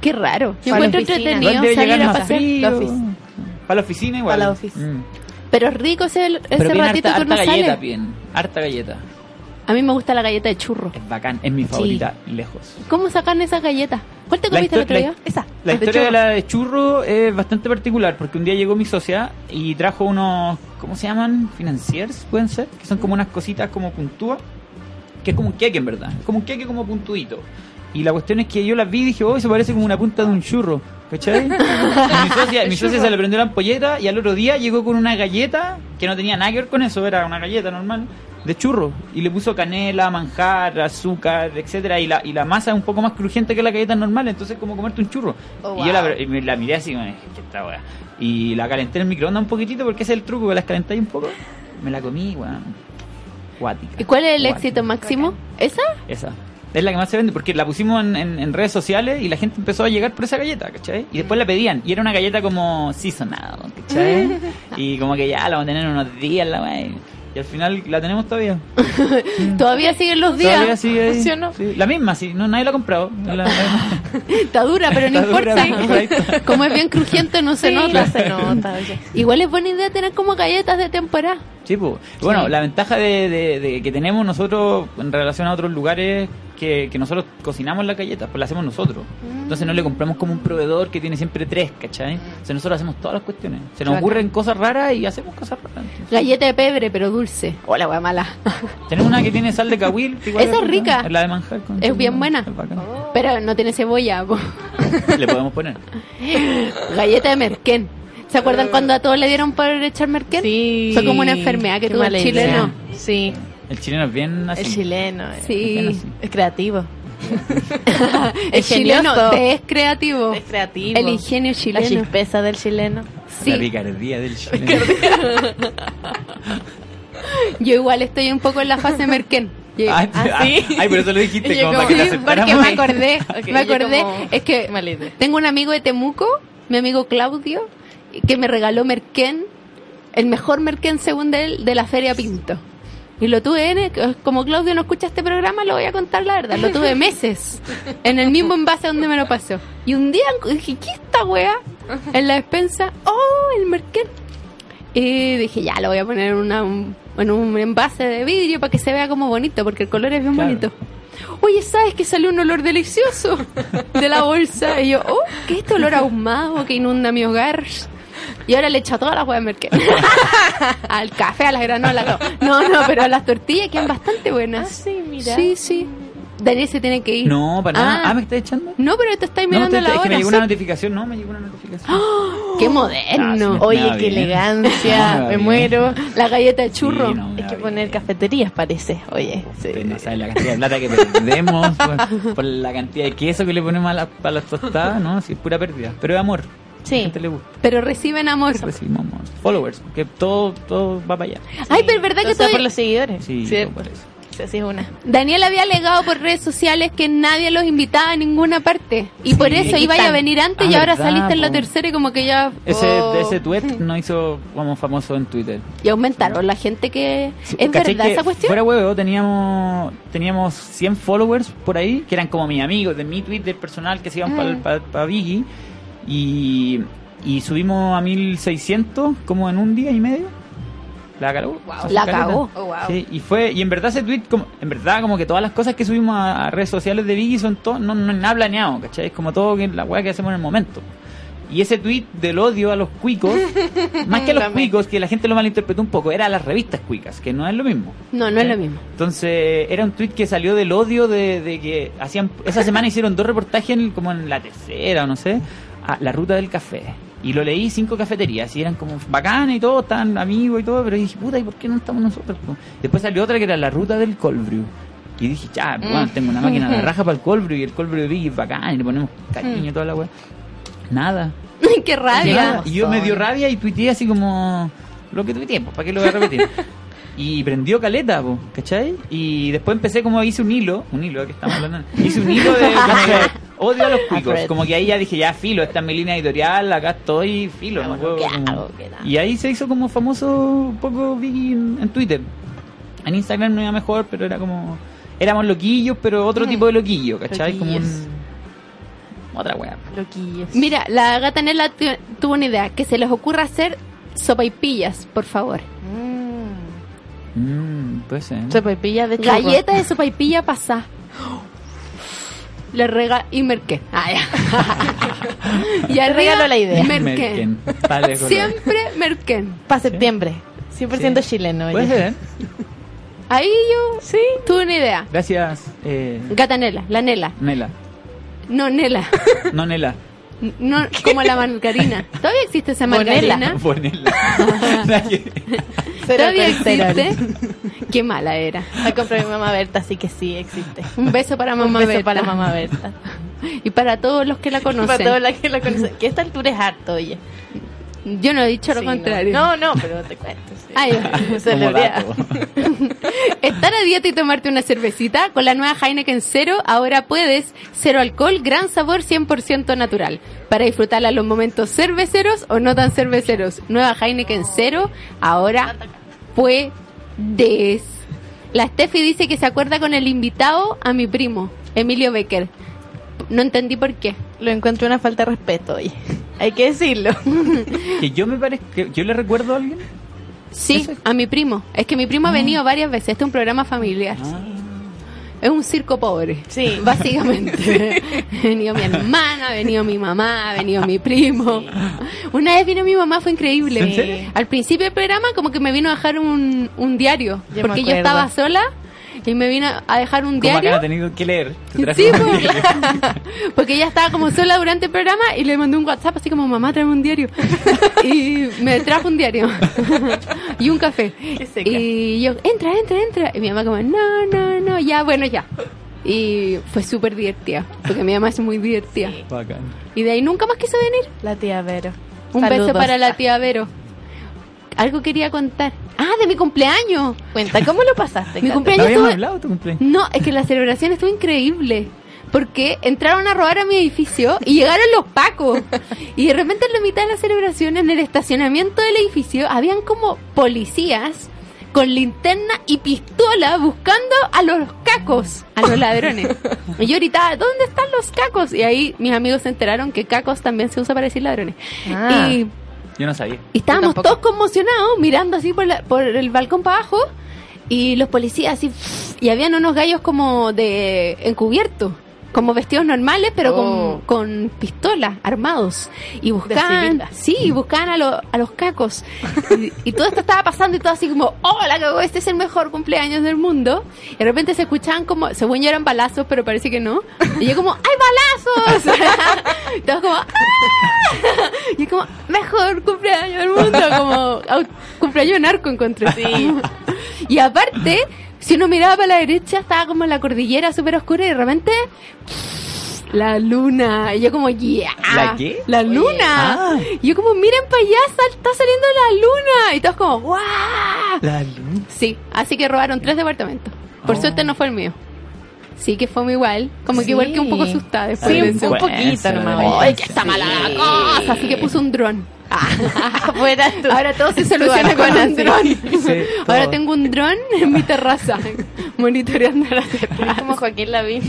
Qué raro. Yo Para la encuentro oficina. entretenido salir a frío. la. Para la oficina igual. Para la office. Mm. Pero es rico ese, ese Pero ratito harta, que uno harta galleta, sale. piden. Harta galleta. A mí me gusta la galleta de churro. Es bacán, es mi favorita, lejos. ¿Cómo sacan esas galletas? ¿Cuál te comiste el otro día? Esa. La de historia churro. de la de churro es bastante particular porque un día llegó mi socia y trajo unos, ¿cómo se llaman? Financiers, pueden ser, que son como unas cositas como puntúas, que es como un queque en verdad, es como un queque como puntudito. Y la cuestión es que yo las vi y dije, oh, eso parece como una punta de un churro, ¿cachai? Y mi socia, mi socia se le prendió la ampolleta y al otro día llegó con una galleta que no tenía nada que ver con eso, era una galleta normal de churro y le puso canela, manjar, azúcar, etcétera y la, y la masa es un poco más crujiente que la galleta normal, entonces es como comerte un churro. Oh, y yo la, wow. y me la miré así, ¿qué esta wea? Y la calenté en el microondas un poquitito porque ese es el truco, que las calentáis un poco. Me la comí, weón. Cuática. ¿Y cuál es el éxito máximo? ¿Esa? Esa. es la que más se vende porque la pusimos en, en- en redes sociales y la gente empezó a llegar por esa galleta, ¿cachai? Y después la pedían y era una galleta como seasonal, ¿cachai? y como que ya la vamos a tener unos días la wey. Y al final la tenemos todavía. Todavía siguen los días. Todavía sigue ahí. ¿Sí o no? Sí, La misma, sí. No, nadie la ha comprado. La- la- Está dura, pero no dura, importa. Como es bien crujiente, no se Sí, nota. no se nota, oye. Igual es buena idea tener como galletas de temporada. Sí, pues. Bueno, Sí. la ventaja de, de- de que tenemos nosotros en relación a otros lugares que, que nosotros cocinamos las galletas, pues las hacemos nosotros. Entonces no le compramos como un proveedor que tiene siempre tres, ¿cachai? O sea, nosotros hacemos todas las cuestiones. Se nos ocurren cosas raras y hacemos cosas raras. Galleta de pebre, pero dulce. Hola, wea mala. Tenemos una que tiene sal de cahuil. Esa es rica. Es la de manjar. con Es bien buena. Pero no tiene cebolla. po. Le podemos poner. Galleta de merquén. ¿Se acuerdan cuando a todos le dieron por echar merquén? Sí. Fue como una enfermedad que Qué tuvo el chileno. Sí, El chileno es bien así. el chileno. eh. Sí. Es creativo. El chileno es creativo. Es creativo. El ingenio La chileno. chispeza del chileno. Sí. La picardía del chileno. Yo igual estoy un poco en la fase merquén. Yo- Ay, ¿Ah, sí? ay, por eso lo dijiste, como como- para que Sí, porque me acordé, me acordé, como- es que tengo un amigo de Temuco, mi amigo Claudio, que me regaló merquén, el mejor merquén según él de la Feria Pinto. Y lo tuve en, como Claudio no escucha este programa, lo voy a contar la verdad, lo tuve meses en el mismo envase donde me lo pasó. Y un día dije, ¿qué es esta wea? En la despensa, oh, el merquén. Y dije, ya, lo voy a poner en, una, un- en un envase de vidrio para que se vea como bonito, porque el color es bien Claro. bonito. Oye, ¿sabes que salió un olor delicioso de la bolsa? Y yo, oh, ¿qué es este olor ahumado que inunda mi hogar? Y ahora le echo a toda la hueá de merquén. Al café, a las granolas, no. No, no, pero las tortillas quedan bastante buenas. Ah, sí, mira. Sí, sí. Daniel se tiene que ir. No, para nada. Ah. Ah, ¿me estás echando? No, pero te estáis No, mirando te- la es que me hora. llegó una notificación. No, me llegó una notificación. ¡Qué Ah, moderno! sí. Oye, qué bien. elegancia. Me muero. La galleta de churro. Sí, no, me Hay va que bien. poner cafeterías, parece. Oye, sí. No saben la cantidad de plata que perdemos por, por la cantidad de queso que le ponemos a, la- a las tostadas, ¿no? Sí, es pura pérdida. Pero es amor. Sí. la gente le gusta. Pero reciben amor. Recibimos amor. Followers, que todo, todo va para allá. Ay, pero es verdad que Entonces, por los seguidores. Sí, sí, por eso. sí, así es una. Daniel había alegado por redes sociales que nadie los invitaba a ninguna parte. Y Sí. por eso iba a venir antes Ah, y ahora verdad, saliste en la tercera y como que ya... Ese, oh. ese tweet nos hizo como famoso en Twitter. Y aumentaron la gente que... ¿Es ¿Cachai verdad que esa cuestión? Fuera huevo, teníamos, teníamos 100 followers por ahí, que eran como mis amigos de mi Twitter personal que se iban Mm. para pa, Biggie. Y, y subimos a 1600 como en un día y medio. La cagó. La cagó. Oh, wow. Sí, y fue y en verdad ese tweet como en verdad como que todas las cosas que subimos a, a redes sociales de Biggie son todo no, no nada planeado, ¿cachai? Es como todo que la weá que hacemos en el momento. Y ese tweet del odio a los cuicos, más que a los cuicos, que la gente lo malinterpretó un poco, era a las revistas cuicas, que no es lo mismo. No, no es lo mismo. Entonces, era un tweet que salió del odio de, de que hacían. Esa semana hicieron dos reportajes, en- como en la tercera o no sé, a la ruta del café. Y lo leí cinco cafeterías y eran como bacanas y todo, estaban amigos y todo, pero dije, puta, ¿y por qué no estamos nosotros? Después salió otra que era la ruta del cold brew. Y dije, ya, pues, bueno, tengo una máquina de raja para el cold brew y el cold brew de es bacán y le ponemos cariño y toda la weá. Nada. ¡Qué rabia! Nada. Y yo me dio rabia y tuiteé así como lo que tuiteé, pues, ¿para qué lo voy a repetir? y prendió caleta, po, ¿cachai? Y después empecé como hice un hilo, un hilo, ¿de qué estamos hablando? Hice un hilo de como que odio a los cuicos, como que ahí ya dije, ya filo, esta es mi línea editorial, acá estoy, filo, no puedo ¿qué como- hago? Y ahí se hizo como famoso un poco Vicky en, en Twitter. En Instagram no iba mejor, pero era como éramos loquillos, pero otro tipo de loquillo, ¿cachai? Como un otra wea. Loquillos. Mira, la gata Nela tu- tuvo una idea. Que se les ocurra hacer sopaipillas, por favor. Mm. Mm, puede ser. Sopaipilla de churro. Galleta de sopaipilla pasá. Le rega y merquén. Ah, ya. y arriba, regalo la idea. Merquén. Vale. Siempre merquén. Para septiembre. 100% Sí. chileno. Puede ser. Ahí yo Sí. tuve una idea. Gracias, eh, Gata Nela, la Nela. Nela. No, Nela. No, Nela. No, como la margarina. ¿Todavía existe esa margarina? ¿Todavía existe? Qué mala era. La compré mi mamá Berta, así que sí existe. Un beso para Un mamá beso Berta. para mamá Berta. Y para todos los que la conocen. Para todos los que la conocen. Que a esta altura es harto, oye. Yo no he dicho lo Sí, contrario. No, no, no, pero te cuento. sí. Ay, dato. Esta estar a dieta y tomarte una cervecita, con la nueva Heineken Cero ahora puedes cero alcohol, gran sabor 100% natural. Para disfrutarla los momentos cerveceros o no tan cerveceros. Nueva Heineken Cero ahora puedes. La Steffi dice que se acuerda con el invitado a mi primo, Emilio Becker. No entendí por qué. Lo encuentro una falta de respeto, oye. Hay que decirlo. Que yo me parece que yo le recuerdo a alguien. Sí, a mi primo. Es que mi primo ha venido varias veces. Este es un programa familiar. Ah. Es un circo pobre. Sí. Básicamente. ha venido mi hermana, ha venido mi mamá, ha venido mi primo. Una vez vino mi mamá, fue increíble. Al principio del programa como que me vino a dejar un, un diario. Yo porque yo estaba sola y me vino a dejar un Como acá diario. ha tenido que leer. Te Sí, pues, diario. porque ella estaba como sola durante el programa y le mandé un WhatsApp así como mamá tráeme un diario y me trajo un diario y un café y yo entra entra entra y mi mamá como no no no ya bueno ya y fue súper divertida porque mi mamá es muy divertida Bacán. y de ahí nunca más quiso venir La tía Vero. un Saludos. beso para la tía Vero algo quería contar ah de mi cumpleaños Cuenta, ¿cómo lo pasaste? Mi cumpleaños ¿No habíamos estuvo- hablado de tu cumpleaños? no, es que la celebración estuvo increíble. Porque entraron a robar a mi edificio y llegaron los pacos. Y de repente en la mitad de la celebración, en el estacionamiento del edificio, habían como policías con linterna y pistola buscando a los cacos, a los ladrones. Y yo gritaba, ¿dónde están los cacos? Y ahí mis amigos se enteraron que cacos también se usa para decir ladrones. Ah. Y Yo no sabía. y estábamos todos conmocionados mirando así por, la- por el balcón para abajo y los policías así y habían unos gallos como de encubierto como vestidos normales pero Oh. con, con pistolas armados y buscaban sí buscaban a, lo- a los cacos y, y todo esto estaba pasando y todo así como hola cago este es el mejor cumpleaños del mundo y de repente se escuchaban como según yo eran balazos pero parece que no y yo como ¡hay balazos! y todos como ¡ah! Y como, mejor cumpleaños del mundo, como cumpleaños narco encontré. Sí. Y aparte, si uno miraba para la derecha, estaba como la cordillera súper oscura y de repente, la luna. Y yo como, yeah. ¿La qué? La luna. Ah. Y yo como, miren para allá, está saliendo la luna. Y todos como, wow. La luz. Sí, así que robaron tres departamentos. Por Oh. suerte no fue el mío. Sí, que fue muy igual. Como que igual que un poco Sí. asustada después. Sí, de un, poquito nomás. ¡Ay, que está mala la cosa! Así que puso un dron. Tú. Ahora todo se soluciona con un dron. Sí, Ahora tengo un dron en mi terraza, monitoreando la terraza. como Joaquín Lavín.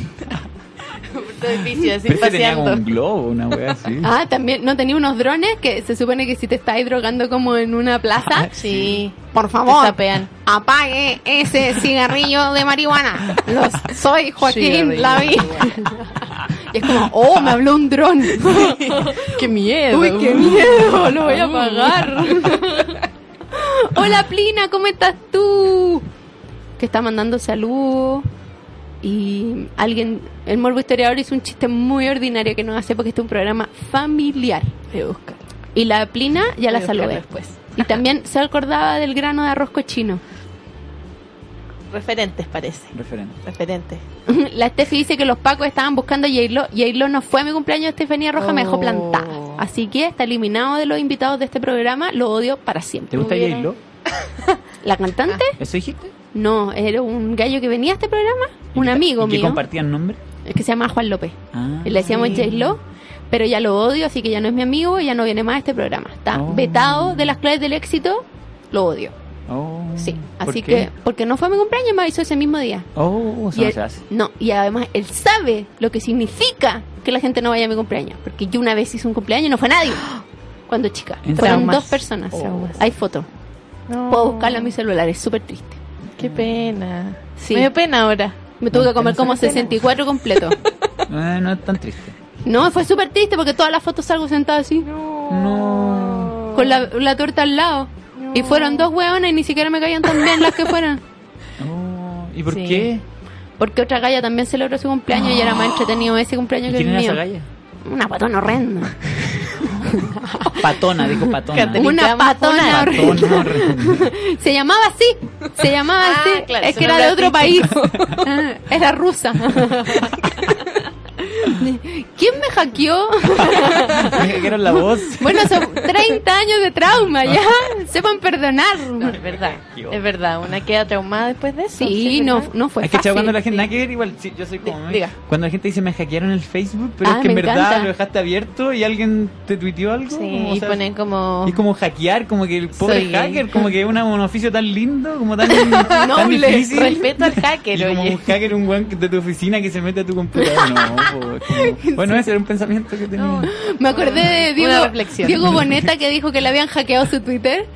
Así paseando. un globo, una wea así. Ah, también, no tenía unos drones que se supone que si te estáis drogando como en una plaza, Sí. por favor, apague ese cigarrillo de marihuana. Los, soy Joaquín Lavín. y es como, oh, me habló un dron. ¡Qué miedo! Uy, qué miedo, lo voy a apagar. Hola Plina, ¿cómo estás tú? Que está mandando saludos. Y alguien, el Morbo Historiador hizo un chiste muy ordinario que no hace porque este es un programa familiar. Y la Plina ya la saludé. después. Y también se acordaba del grano de arroz cochino. Referentes, parece. Referente. Referentes. La Steffi dice que los pacos estaban buscando a J-Lo. J-Lo no fue a mi cumpleaños, Estefanía Roja me dejó Oh. plantada. Así que está eliminado de los invitados de este programa. Lo odio para ¿Te siempre. gusta Hubiera- J-Lo? ¿La cantante? ¿Eso dijiste? No, era un gallo que venía a este programa. Un ¿Y que- amigo y que mío. compartían nombre? Que se llama Juan López. Ah. Le decíamos Sí. J-Lo. Pero ya lo odio, así que ya no es mi amigo y ya no viene más a este programa. Está Oh. vetado de las claves del éxito. Lo odio. Oh. Sí. ¿Por Así que, porque no fue a mi cumpleaños, me avisó ese mismo día. Oh, eso no él- se hace. no, y además él sabe lo que significa que la gente no vaya a mi cumpleaños. Porque yo una vez hice un cumpleaños y no fue nadie. Cuando chica. ¿En Fueron traumas? dos personas. Oh. Hay fotos. No. Puedo buscarla en mi celular, es súper triste. Qué pena. Sí. Me dio pena ahora. Me tuve No, que comer no como se me pena. 64 completos. Eh, no es tan triste. No, fue súper triste porque todas las fotos salgo sentada así, No. con la, la torta al lado. Y fueron dos hueonas y ni siquiera me caían tan bien las que fueran. Oh, ¿Y por Sí. qué? Porque otra galla también celebró su cumpleaños y era más entretenido ese ¿Y cumpleaños que quién el era esa mío. galla? Una patona horrenda. Patona, dijo patona. Caterina. Una patona. Se llamaba así. Se llamaba Ah, así. claro, es que era de otro país. Ah, era rusa. ¿Quién me hackeó? Me hackearon la voz. Bueno, son 30 años de trauma, ya. sepan perdonar. Es verdad, es verdad. Una queda traumada después de eso. Sí, es no, no fue es que cuando la gente, sí. igual, sí, yo soy como, Di- diga. cuando la gente dice me hackearon el Facebook, pero Ah, es que en verdad encanta. lo dejaste abierto y alguien te tuiteó algo. Sí, como, y ponen como... y es como hackear, como que el pobre Soy gay. hacker, como que es un oficio tan lindo, como tan, tan Noble, difícil. respeto al hacker, Y como oye. un hacker, un weón de tu oficina que se mete a tu computador. No, como- Bueno, ese era un pensamiento que tenía. No. Me acordé de Diego. Diego Boneta que dijo que le habían hackeado su Twitter.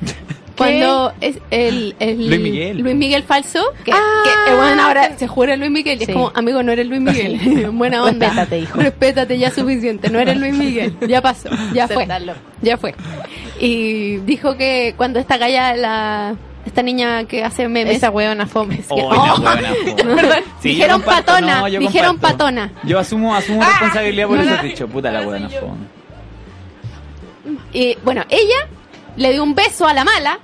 Cuando es el, el Luis Miguel. Luis Miguel falso, que, Ah. que, eh, bueno, ahora se jura Luis Miguel y Sí. es como, amigo, no eres Luis Miguel. Buena onda. Respétate, hijo. Respétate ya suficiente, no eres Luis Miguel. Ya pasó, ya fue. Ya fue. Y dijo que cuando esta galla, la, esta niña que hace memes, Esa huevona fome. Oh, Oh. Sí, yo dijeron comparto, patona, no, yo dijeron comparto. patona. Yo asumo, asumo Ah, responsabilidad por no eso la- dicho. Puta la buena fome. Y bueno, ella le dio un beso a la mala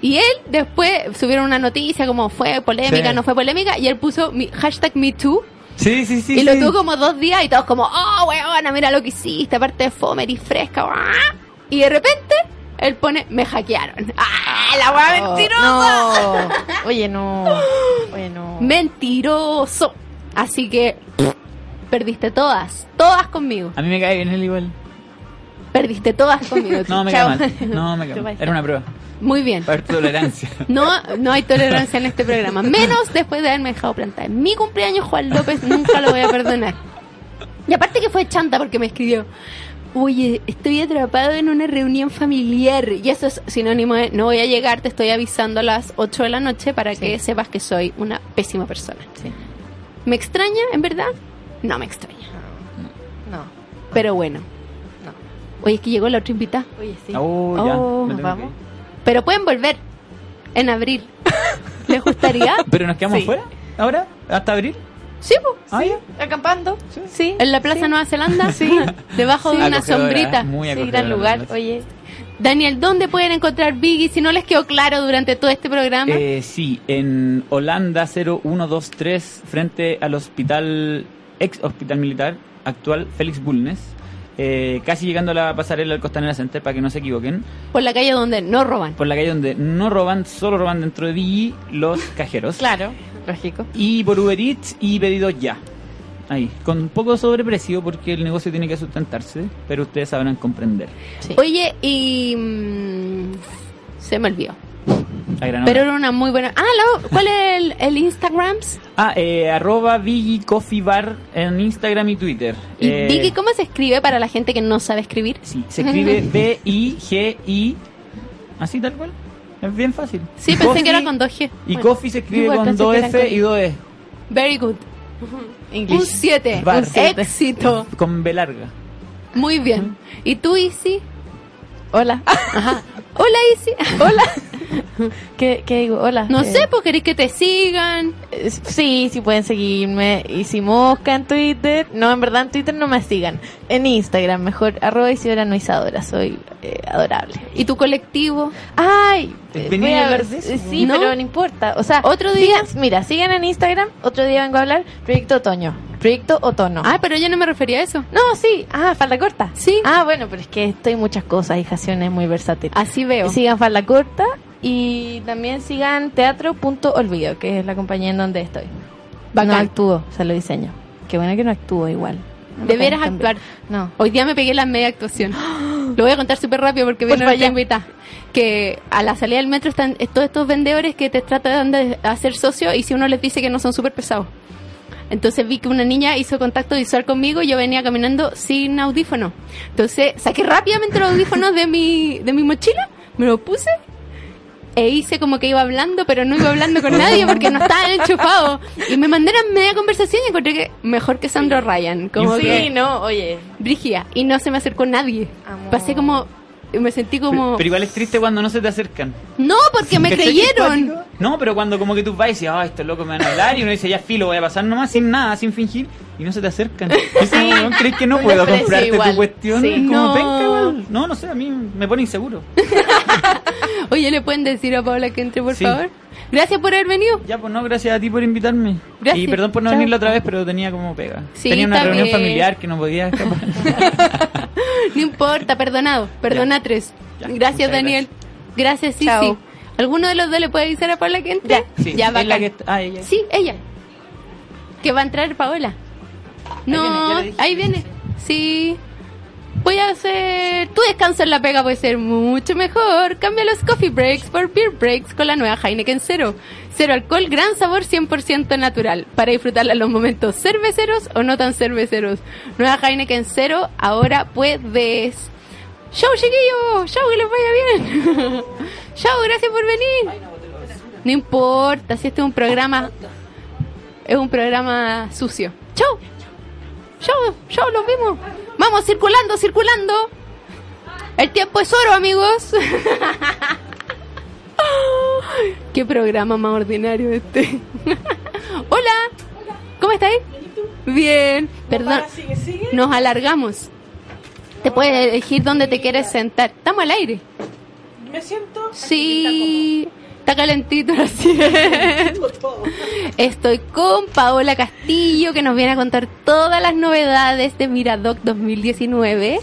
y él después subieron una noticia como fue polémica, Sí. no fue polémica y él puso mi hashtag MeToo Sí, sí, sí. y lo sí. tuvo como dos días y todos como, oh, weona, mira lo que hiciste, aparte de fome, eres fresca. guau". Y de repente él pone, me hackearon. ¡Ah, la weá Oh, mentirosa! No. Oye, no. Oye, no. Mentiroso. Así que perdiste todas, todas conmigo. A mí me cae bien él igual. Perdiste todas conmigo. No, me Chao. cae mal. No, me cae mal. Era una prueba. Muy bien. Para tolerancia. No, no hay tolerancia en este programa. Menos después de haberme dejado plantar. En mi cumpleaños, Juan López, nunca lo voy a perdonar. Y aparte que fue chanta porque me escribió. Oye, estoy atrapado en una reunión familiar. Y eso es sinónimo de no voy a llegar, te estoy avisando a las 8 de la noche para que sepas que soy una pésima persona. Sí. ¿Me extraña, en verdad? No me extraña. No. Pero bueno. No. Oye, es que llegó la otra invitada. Oye, sí. Oh, ya. Oh, tengo vamos. Pero pueden volver en abril. ¿Les gustaría? ¿Pero nos quedamos Sí. fuera? ¿Ahora? ¿Hasta abril? Sí, pues. Ah, ya. Acampando. Sí. En la Plaza Nueva Zelanda, sí. Debajo de una Acogedora, sombrita. Muy Sí, gran lugar. Oye, Daniel, ¿dónde pueden encontrar Biggie? Si no les quedó claro durante todo este programa. Eh, sí, en Holanda 0123, frente al hospital, ex hospital militar actual Félix Bulnes, eh, casi llegando a la pasarela del Costanera Center, para que no se equivoquen, por la calle donde no roban. por la calle donde no roban, solo roban dentro de Digi los cajeros. claro, lógico. Y por Uber Eats y pedidos ya. Ahí, con un poco de sobreprecio porque el negocio tiene que sustentarse, pero ustedes sabrán comprender. Sí. Oye, y. mm, se me olvidó. Pero era una muy buena. Ah, lo- ¿cuál es el, el Instagram? Ah, eh, arroba Biggie Coffee Bar en Instagram y Twitter. ¿Y Eh, Biggie cómo se escribe para la gente que no sabe escribir? Sí, se escribe B-I-G-I. Así tal cual. Es bien fácil. Sí, Y pensé coffee- que era con dos G. Y Bueno, coffee se escribe con pensé dos que eran F con- y dos E. Very good. Un English. 7. Bar. Éxito. Con B larga. Muy bien. ¿Y tú, Isi? Hola. Ajá. Hola, Isi. Hola. ¿Qué, ¿Qué digo? Hola. No Eh, sé, pues queréis que te sigan. eh, Sí, sí pueden seguirme. Y si mosca en Twitter. No, en verdad en Twitter no me sigan. En Instagram, mejor. Arroba Isidora no Isadora. Soy eh, adorable. ¿Y tu colectivo? Ay, Venía eh, voy a hablar ver. de eso, Sí, ¿no? pero no importa. O sea, Otro día. sigan- mira, sigan en Instagram. Otro día vengo a hablar. Proyecto Otoño. Proyecto Otono. Ah, pero yo no me refería a eso. No, sí. Ah, falda corta. Sí. Ah, bueno, pero es que estoy en muchas cosas. Y Jación es muy versátil. Así veo. Sigan falda corta. Y también sigan teatro.olvido, que es la compañía en donde estoy. Bacán. No actúo, lo diseño. Qué bueno que no actúo igual. No Debieras tan actuar. No. Hoy día me pegué la media actuación. Lo voy a contar súper rápido porque viene ya. invitada. Que a la salida del metro están todos estos vendedores que te tratan de hacer socio y si uno les dice que no son súper pesados. Entonces vi que una niña hizo contacto visual conmigo y yo venía caminando sin audífono. Entonces saqué rápidamente los audífonos de mi, de mi mochila, me los puse e hice como que iba hablando, pero no iba hablando con nadie porque no estaban enchufados. Y me mandaron media conversación y encontré que mejor que Sandro Ryan. Como sí, que no, oye. Brigia. Y no se me acercó nadie. Amor. Pasé como. Me sentí como. Pero, pero igual es triste cuando no se te acercan. no, porque me ¿Cachai que es creyeron. No, pero cuando como que tú vas y dices, ah, estos locos me van a hablar, y uno dice, ya filo, voy a pasar nomás sin nada, sin fingir, y no se te acercan. Es como, ¿no crees que no puedo comprarte igual. tu cuestión? Sí. Como, No. igual. No, no sé, a mí me pone inseguro. Oye, ¿le pueden decir a Paula que entre, por Sí. favor? Gracias por haber venido. Ya, pues no, gracias a ti por invitarme. Gracias. Y perdón por no venir la otra vez, pero tenía como pega. Sí, tenía una reunión familiar que no podía escapar. No importa, perdonado. Perdona tres. Ya, Gracias, muchas Daniel. Gracias, sí, Chao. sí. ¿Alguno de los dos le puede avisar a Paola que entre? Sí, ya, bacán. que está- ah, ella. Sí, ella. Que va a entrar Paola. No, viene, ahí, viene. Sí. Voy a hacer... Tu descanso en la pega puede ser mucho mejor. Cambia los coffee breaks por beer breaks con la nueva Heineken Cero. Cero alcohol, gran sabor 100% natural. Para disfrutarla en los momentos cerveceros o no tan cerveceros. Nueva Heineken Cero, ahora puedes. ¡Chau, chiquillos! ¡Chau, que les vaya bien! ¡Chau, gracias por venir! No importa, si este es un programa... Es un programa sucio. ¡Chau! ¡Chau! ¡Chau, los vimos! ¡Vamos, circulando, circulando! El tiempo es oro, amigos. Qué programa más ordinario este. Hola. ¿Cómo estáis? Bien. Perdón. Sigue, sigue. Nos alargamos. Te puedes elegir dónde te quieres sentar. Estamos al aire. Me siento. Sí. Está calentito silla. Estoy con Paola Castillo que nos viene a contar todas las novedades de Miradoc 2019.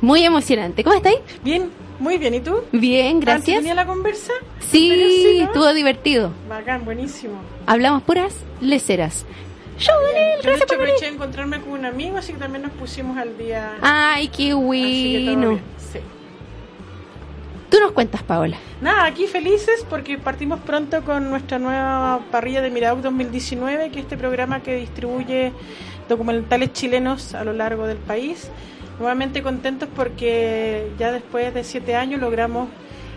Muy emocionante. ¿Cómo estáis? Bien, muy bien. ¿Y tú? Bien, gracias. ¿Tenía la conversa? Sí, ¿Sí, no? estuvo divertido. Bacán, buenísimo. Hablamos puras leceras. Yo, Daniel, gracias por venir. aproveché encontrarme con un amigo, así que también nos pusimos al día. Ay, qué bueno. Tú nos cuentas, Paola. Nada, aquí felices porque partimos pronto con nuestra nueva parrilla de Miradoc 2019, que es este programa que distribuye documentales chilenos a lo largo del país. Nuevamente contentos porque ya después de siete años logramos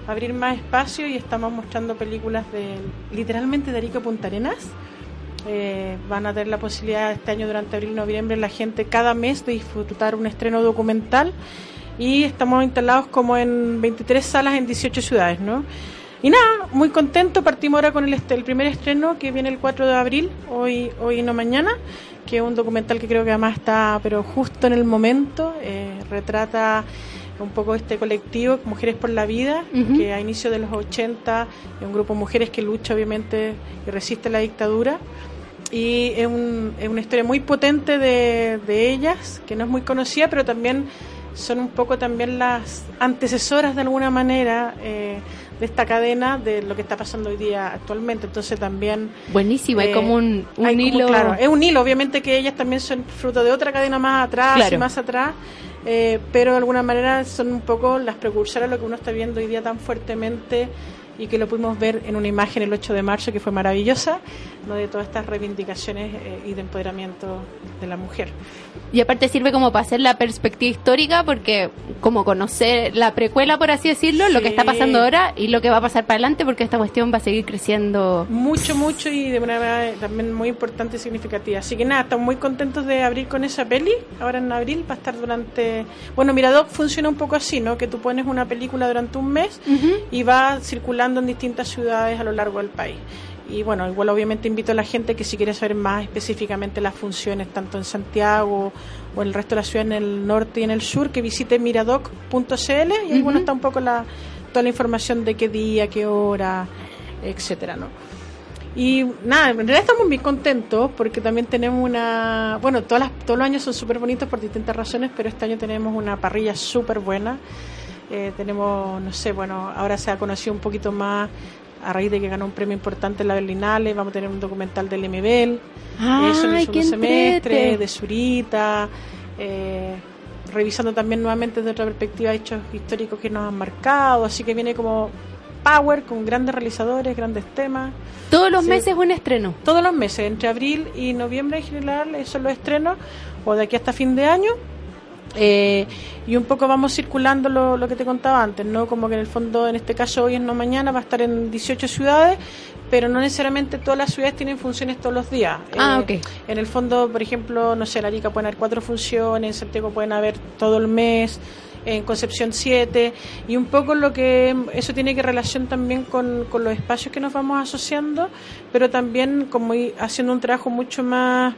abrir más espacio y estamos mostrando películas de literalmente de Arica Punta Arenas. Eh, van a tener la posibilidad este año durante abril y noviembre la gente cada mes de disfrutar un estreno documental y estamos instalados como en 23 salas en 18 ciudades, ¿no? Y nada, muy contento, partimos ahora con el, este- el primer estreno que viene el 4 de abril, hoy, hoy y no mañana, que es un documental que creo que además está, pero justo en el momento, eh, retrata un poco este colectivo, Mujeres por la Vida, que a inicio de los 80 es un grupo de mujeres que lucha obviamente y resiste la dictadura. Y es, un- es una historia muy potente de, de ellas, que no es muy conocida, pero también son un poco también las antecesoras de alguna manera eh, de esta cadena de lo que está pasando hoy día actualmente. Entonces también... Buenísimo, hay eh, como un, un hay como- hilo. claro, es un hilo, obviamente que ellas también son fruto de otra cadena más atrás Claro. y más atrás, eh, pero de alguna manera son un poco las precursoras de lo que uno está viendo hoy día tan fuertemente y que lo pudimos ver en una imagen el 8 de marzo que fue maravillosa, ¿no? de todas estas reivindicaciones eh, y de empoderamiento de la mujer. Y aparte sirve como para hacer la perspectiva histórica, porque como conocer la precuela, por así decirlo, lo que está pasando Sí. ahora y lo que va a pasar para adelante, porque esta cuestión va a seguir creciendo. Mucho, mucho y de una manera también muy importante y significativa. Así que nada, estamos muy contentos de abrir con esa peli. Ahora en abril va a estar durante... Bueno, Miradoc funciona un poco así, ¿no? Que tú pones una película durante un mes y va en distintas ciudades a lo largo del país. Y bueno, igual obviamente invito a la gente que si quiere saber más específicamente las funciones, tanto en Santiago o en el resto de la ciudad, en el norte y en el sur, que visite miradoc.cl y ahí bueno, está un poco la, toda la información de qué día, qué hora, etcétera, ¿no? Y nada, en realidad estamos muy contentos porque también tenemos una. Bueno, todas las, todos los años son súper bonitos por distintas razones, pero este año tenemos una parrilla súper buena. Eh, tenemos, no sé, bueno, ahora se ha conocido un poquito más a raíz de que ganó un premio importante en la Berlinale. Vamos a tener un documental del MBL, eso en ¡Ay, el segundo semestre, entrete! de Zurita. eh, revisando también nuevamente desde otra perspectiva hechos históricos que nos han marcado. Así que viene como Power con grandes realizadores, grandes temas. Todos los Sí. meses un estreno. Todos los meses, entre abril y noviembre en general, esos son los estrenos, o de aquí hasta fin de año. Eh, y un poco vamos circulando lo, lo que te contaba antes, ¿no? Como que en el fondo, en este caso, hoy en no mañana, va a estar en 18 ciudades, pero no necesariamente todas las ciudades tienen funciones todos los días. Ah, Eh, ok. En el fondo, por ejemplo, no sé, en Arica pueden haber cuatro funciones, en Santiago pueden haber todo el mes, en Concepción siete, y un poco lo que eso tiene que relación también con, con los espacios que nos vamos asociando, pero también como ir haciendo un trabajo mucho más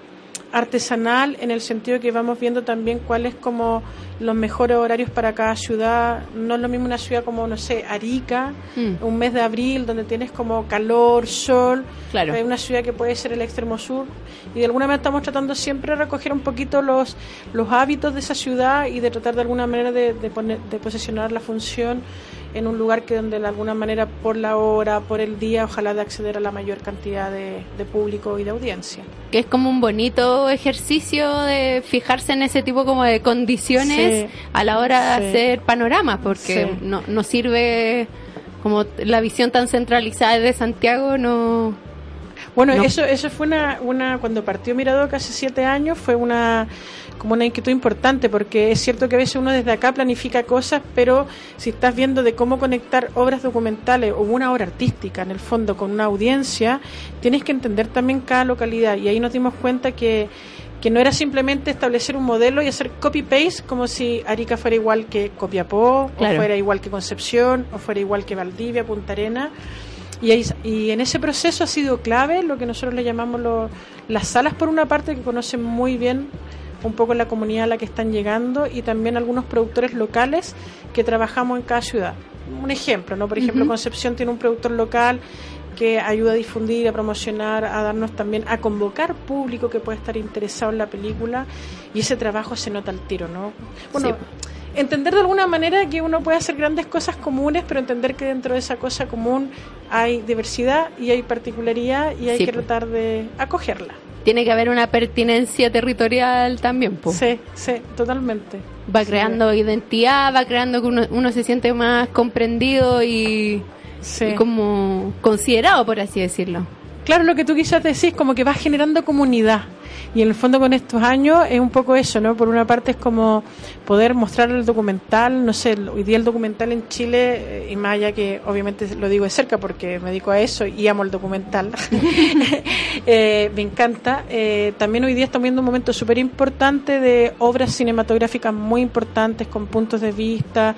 artesanal en el sentido que vamos viendo también cuáles como los mejores horarios para cada ciudad. No es lo mismo una ciudad como, no sé, Arica, Mm. un mes de abril donde tienes como calor, sol. Claro. Hay una ciudad que puede ser el extremo sur y de alguna manera estamos tratando siempre de recoger un poquito los, los hábitos de esa ciudad y de tratar de alguna manera de, de, poner, de posicionar la función en un lugar que donde de alguna manera por la hora, por el día, ojalá de acceder a la mayor cantidad de, de público y de audiencia. Que es como un bonito ejercicio de fijarse en ese tipo como de condiciones Sí. a la hora de Sí. hacer panoramas, porque Sí. no, no sirve como la visión tan centralizada de Santiago, no... Bueno, No. eso eso fue una, una cuando partió Miradoc hace siete años fue una como una inquietud importante porque es cierto que a veces uno desde acá planifica cosas, pero si estás viendo de cómo conectar obras documentales o una obra artística en el fondo con una audiencia, tienes que entender también cada localidad y ahí nos dimos cuenta que que no era simplemente establecer un modelo y hacer copy-paste como si Arica fuera igual que Copiapó, Claro. o fuera igual que Concepción, o fuera igual que Valdivia, Punta Arena. Y, ahí- y en ese proceso ha sido clave lo que nosotros le llamamos lo- las salas, por una parte, que conocen muy bien un poco la comunidad a la que están llegando y también algunos productores locales que trabajamos en cada ciudad. Un ejemplo, ¿no? Por ejemplo. Concepción tiene un productor local que ayuda a difundir, a promocionar, a darnos también, a convocar público que puede estar interesado en la película y ese trabajo se nota al tiro, ¿no? Bueno, Sí. entender de alguna manera que uno puede hacer grandes cosas comunes, pero entender que dentro de esa cosa común hay diversidad y hay particularidad y hay Sí, que pues. tratar de acogerla. Tiene que haber una pertinencia territorial también, pues. Sí, sí, totalmente. Va Sí. creando identidad, va creando que uno, uno se siente más comprendido y, Sí. y como considerado, por así decirlo. Claro, lo que tú quizás decís, como que va generando comunidad. Y en el fondo con estos años es un poco eso, ¿no? Por una parte es como poder mostrar el documental, no sé, hoy día el documental en Chile, eh, y más allá que obviamente lo digo de cerca porque me dedico a eso y amo el documental, eh, me encanta. Eh, también hoy día estamos viendo un momento súper importante de obras cinematográficas muy importantes con puntos de vista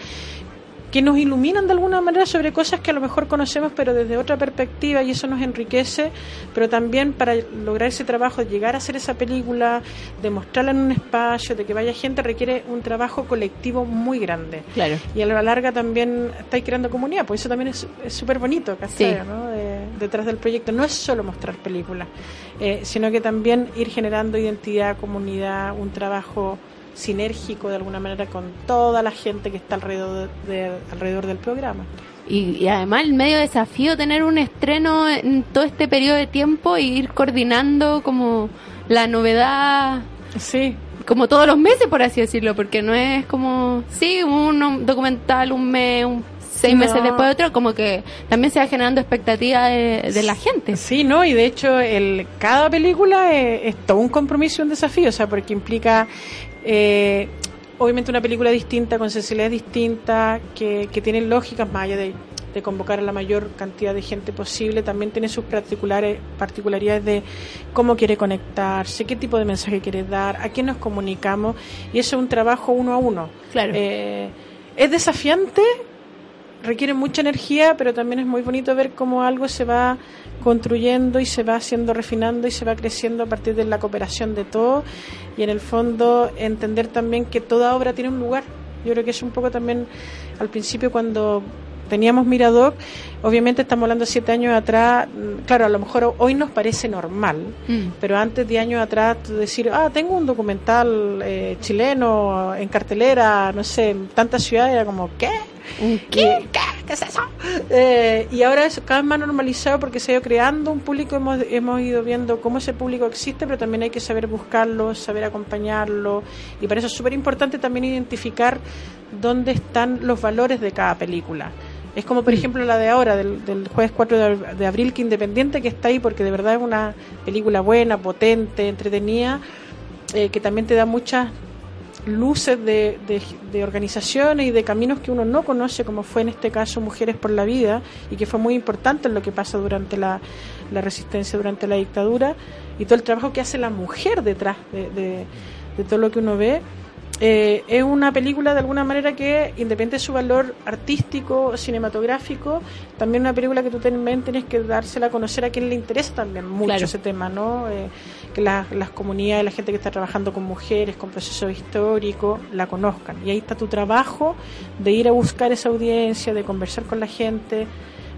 que nos iluminan de alguna manera sobre cosas que a lo mejor conocemos pero desde otra perspectiva y eso nos enriquece, pero también para lograr ese trabajo, de llegar a hacer esa película, de mostrarla en un espacio, de que vaya gente, requiere un trabajo colectivo muy grande. Claro. Y a la larga también estáis creando comunidad, pues eso también es es súper bonito, ¿cachai? Sí. ¿no? De- detrás del proyecto. No es solo mostrar películas, eh, sino que también ir generando identidad, comunidad, un trabajo sinérgico de alguna manera con toda la gente que está alrededor, de, alrededor del programa. Y, y además el medio desafío tener un estreno en todo este periodo de tiempo e ir coordinando como la novedad Sí, como todos los meses por así decirlo porque no es como sí un documental un mes un seis No. meses después de otro como que también se va generando expectativa de, de la gente Sí, ¿no? Y de hecho, el, cada película es, es todo un compromiso y un desafío, o sea, porque implica, eh, obviamente, una película distinta, con sensibilidades distintas, que, que tienen lógicas más allá de, de convocar a la mayor cantidad de gente posible, también tiene sus particulares, particularidades de cómo quiere conectarse, qué tipo de mensaje quiere dar, a quién nos comunicamos, y eso es un trabajo uno a uno. Claro. Eh, es desafiante, requiere mucha energía, pero también es muy bonito ver cómo algo se va construyendo y se va haciendo refinando y se va creciendo a partir de la cooperación de todos y en el fondo entender también que toda obra tiene un lugar. Yo creo que es un poco también al principio cuando teníamos Miradoc, obviamente estamos hablando de siete años atrás, mm, claro, a lo mejor hoy nos parece normal, Mm. pero antes de años atrás decir, ah, tengo un documental eh, chileno en cartelera, no sé, en tantas ciudades, era como, ¿qué? ¿Un ¿Qué? ¿Qué? ¿Qué es eso? Eh, y ahora es cada vez más normalizado porque se ha ido creando un público, hemos, hemos ido viendo cómo ese público existe, pero también hay que saber buscarlo, saber acompañarlo, y para eso es súper importante también identificar dónde están los valores de cada película. Es como, por ejemplo, la de ahora, del, del jueves 4 de, ab- de abril, que Independiente, que está ahí porque de verdad es una película buena, potente, entretenida, eh, que también te da muchas luces de, de, de organizaciones y de caminos que uno no conoce, como fue en este caso Mujeres por la Vida, y que fue muy importante en lo que pasa durante la, la resistencia, durante la dictadura, y todo el trabajo que hace la mujer detrás de, de- de todo lo que uno ve. Eh, es una película de alguna manera que, independiente de su valor artístico, cinematográfico, también una película que tú también tienes que dársela a conocer a quien le interesa también mucho Claro. ese tema, ¿no? Eh, las, las comunidades, la gente que está trabajando con mujeres, con procesos históricos, la conozcan. Y ahí está tu trabajo de ir a buscar esa audiencia, de conversar con la gente,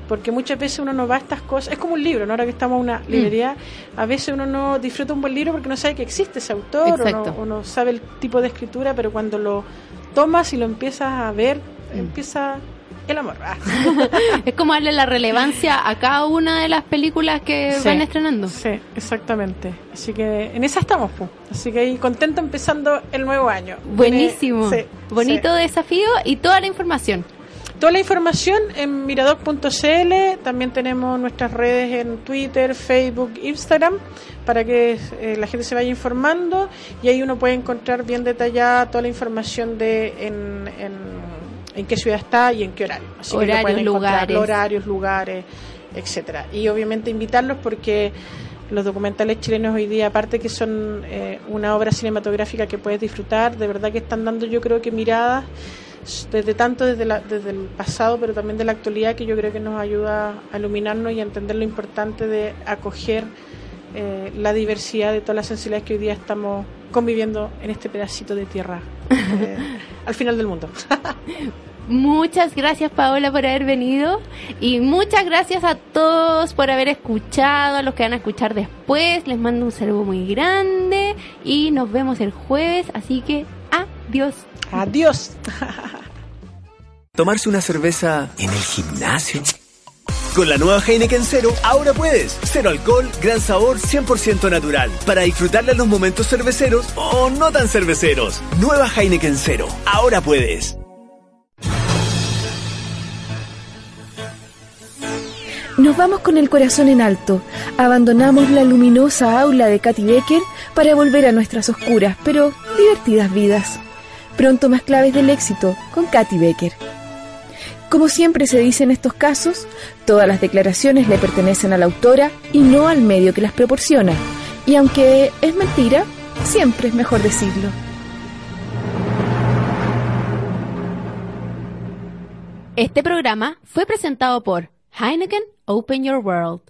porque muchas veces uno no va a estas cosas, es como un libro, ¿no? ahora que estamos en una librería, a veces uno no disfruta un buen libro porque no sabe que existe ese autor o no, o no sabe el tipo de escritura, pero cuando lo tomas y lo empiezas a ver, Mm. empieza el amor. Es como darle la relevancia a cada una de las películas que Sí. van estrenando. Sí, exactamente. Así que en esa estamos, pu. Así que ahí contento empezando el nuevo año. Buenísimo. Tiene- sí, Bonito sí. desafío y toda la información. Toda la información en miradoc.cl. También tenemos nuestras redes en Twitter, Facebook, Instagram, para que eh, la gente se vaya informando. Y ahí uno puede encontrar bien detallada toda la información de en, en, en qué ciudad está y en qué horario. Así que lo Horarios, pueden encontrar, lugares. horarios, lugares, etcétera. Y obviamente invitarlos porque los documentales chilenos hoy día, aparte que son eh, una obra cinematográfica que puedes disfrutar, de verdad que están dando yo creo que miradas desde tanto desde, la- desde el pasado, pero también de la actualidad, que yo creo que nos ayuda a iluminarnos y a entender lo importante de acoger eh, la diversidad de todas las sensibilidades que hoy día estamos conviviendo en este pedacito de tierra eh, al final del mundo. Muchas gracias Paola por haber venido y muchas gracias a todos por haber escuchado, a los que van a escuchar después. Les mando un saludo muy grande y nos vemos el jueves, así que adiós. Adiós. Tomarse una cerveza en el gimnasio. Con la nueva Heineken Cero, ahora puedes. Cero alcohol, gran sabor, 100% natural. Para disfrutarle los momentos cerveceros o no tan cerveceros. Nueva Heineken Cero, ahora puedes. Nos vamos con el corazón en alto. Abandonamos la luminosa aula de Katy Becker para volver a nuestras oscuras, pero divertidas vidas. Pronto más claves del éxito con Katy Becker. Como siempre se dice en estos casos, todas las declaraciones le pertenecen a la autora y no al medio que las proporciona. Y aunque es mentira, siempre es mejor decirlo. Este programa fue presentado por Heineken Open Your World.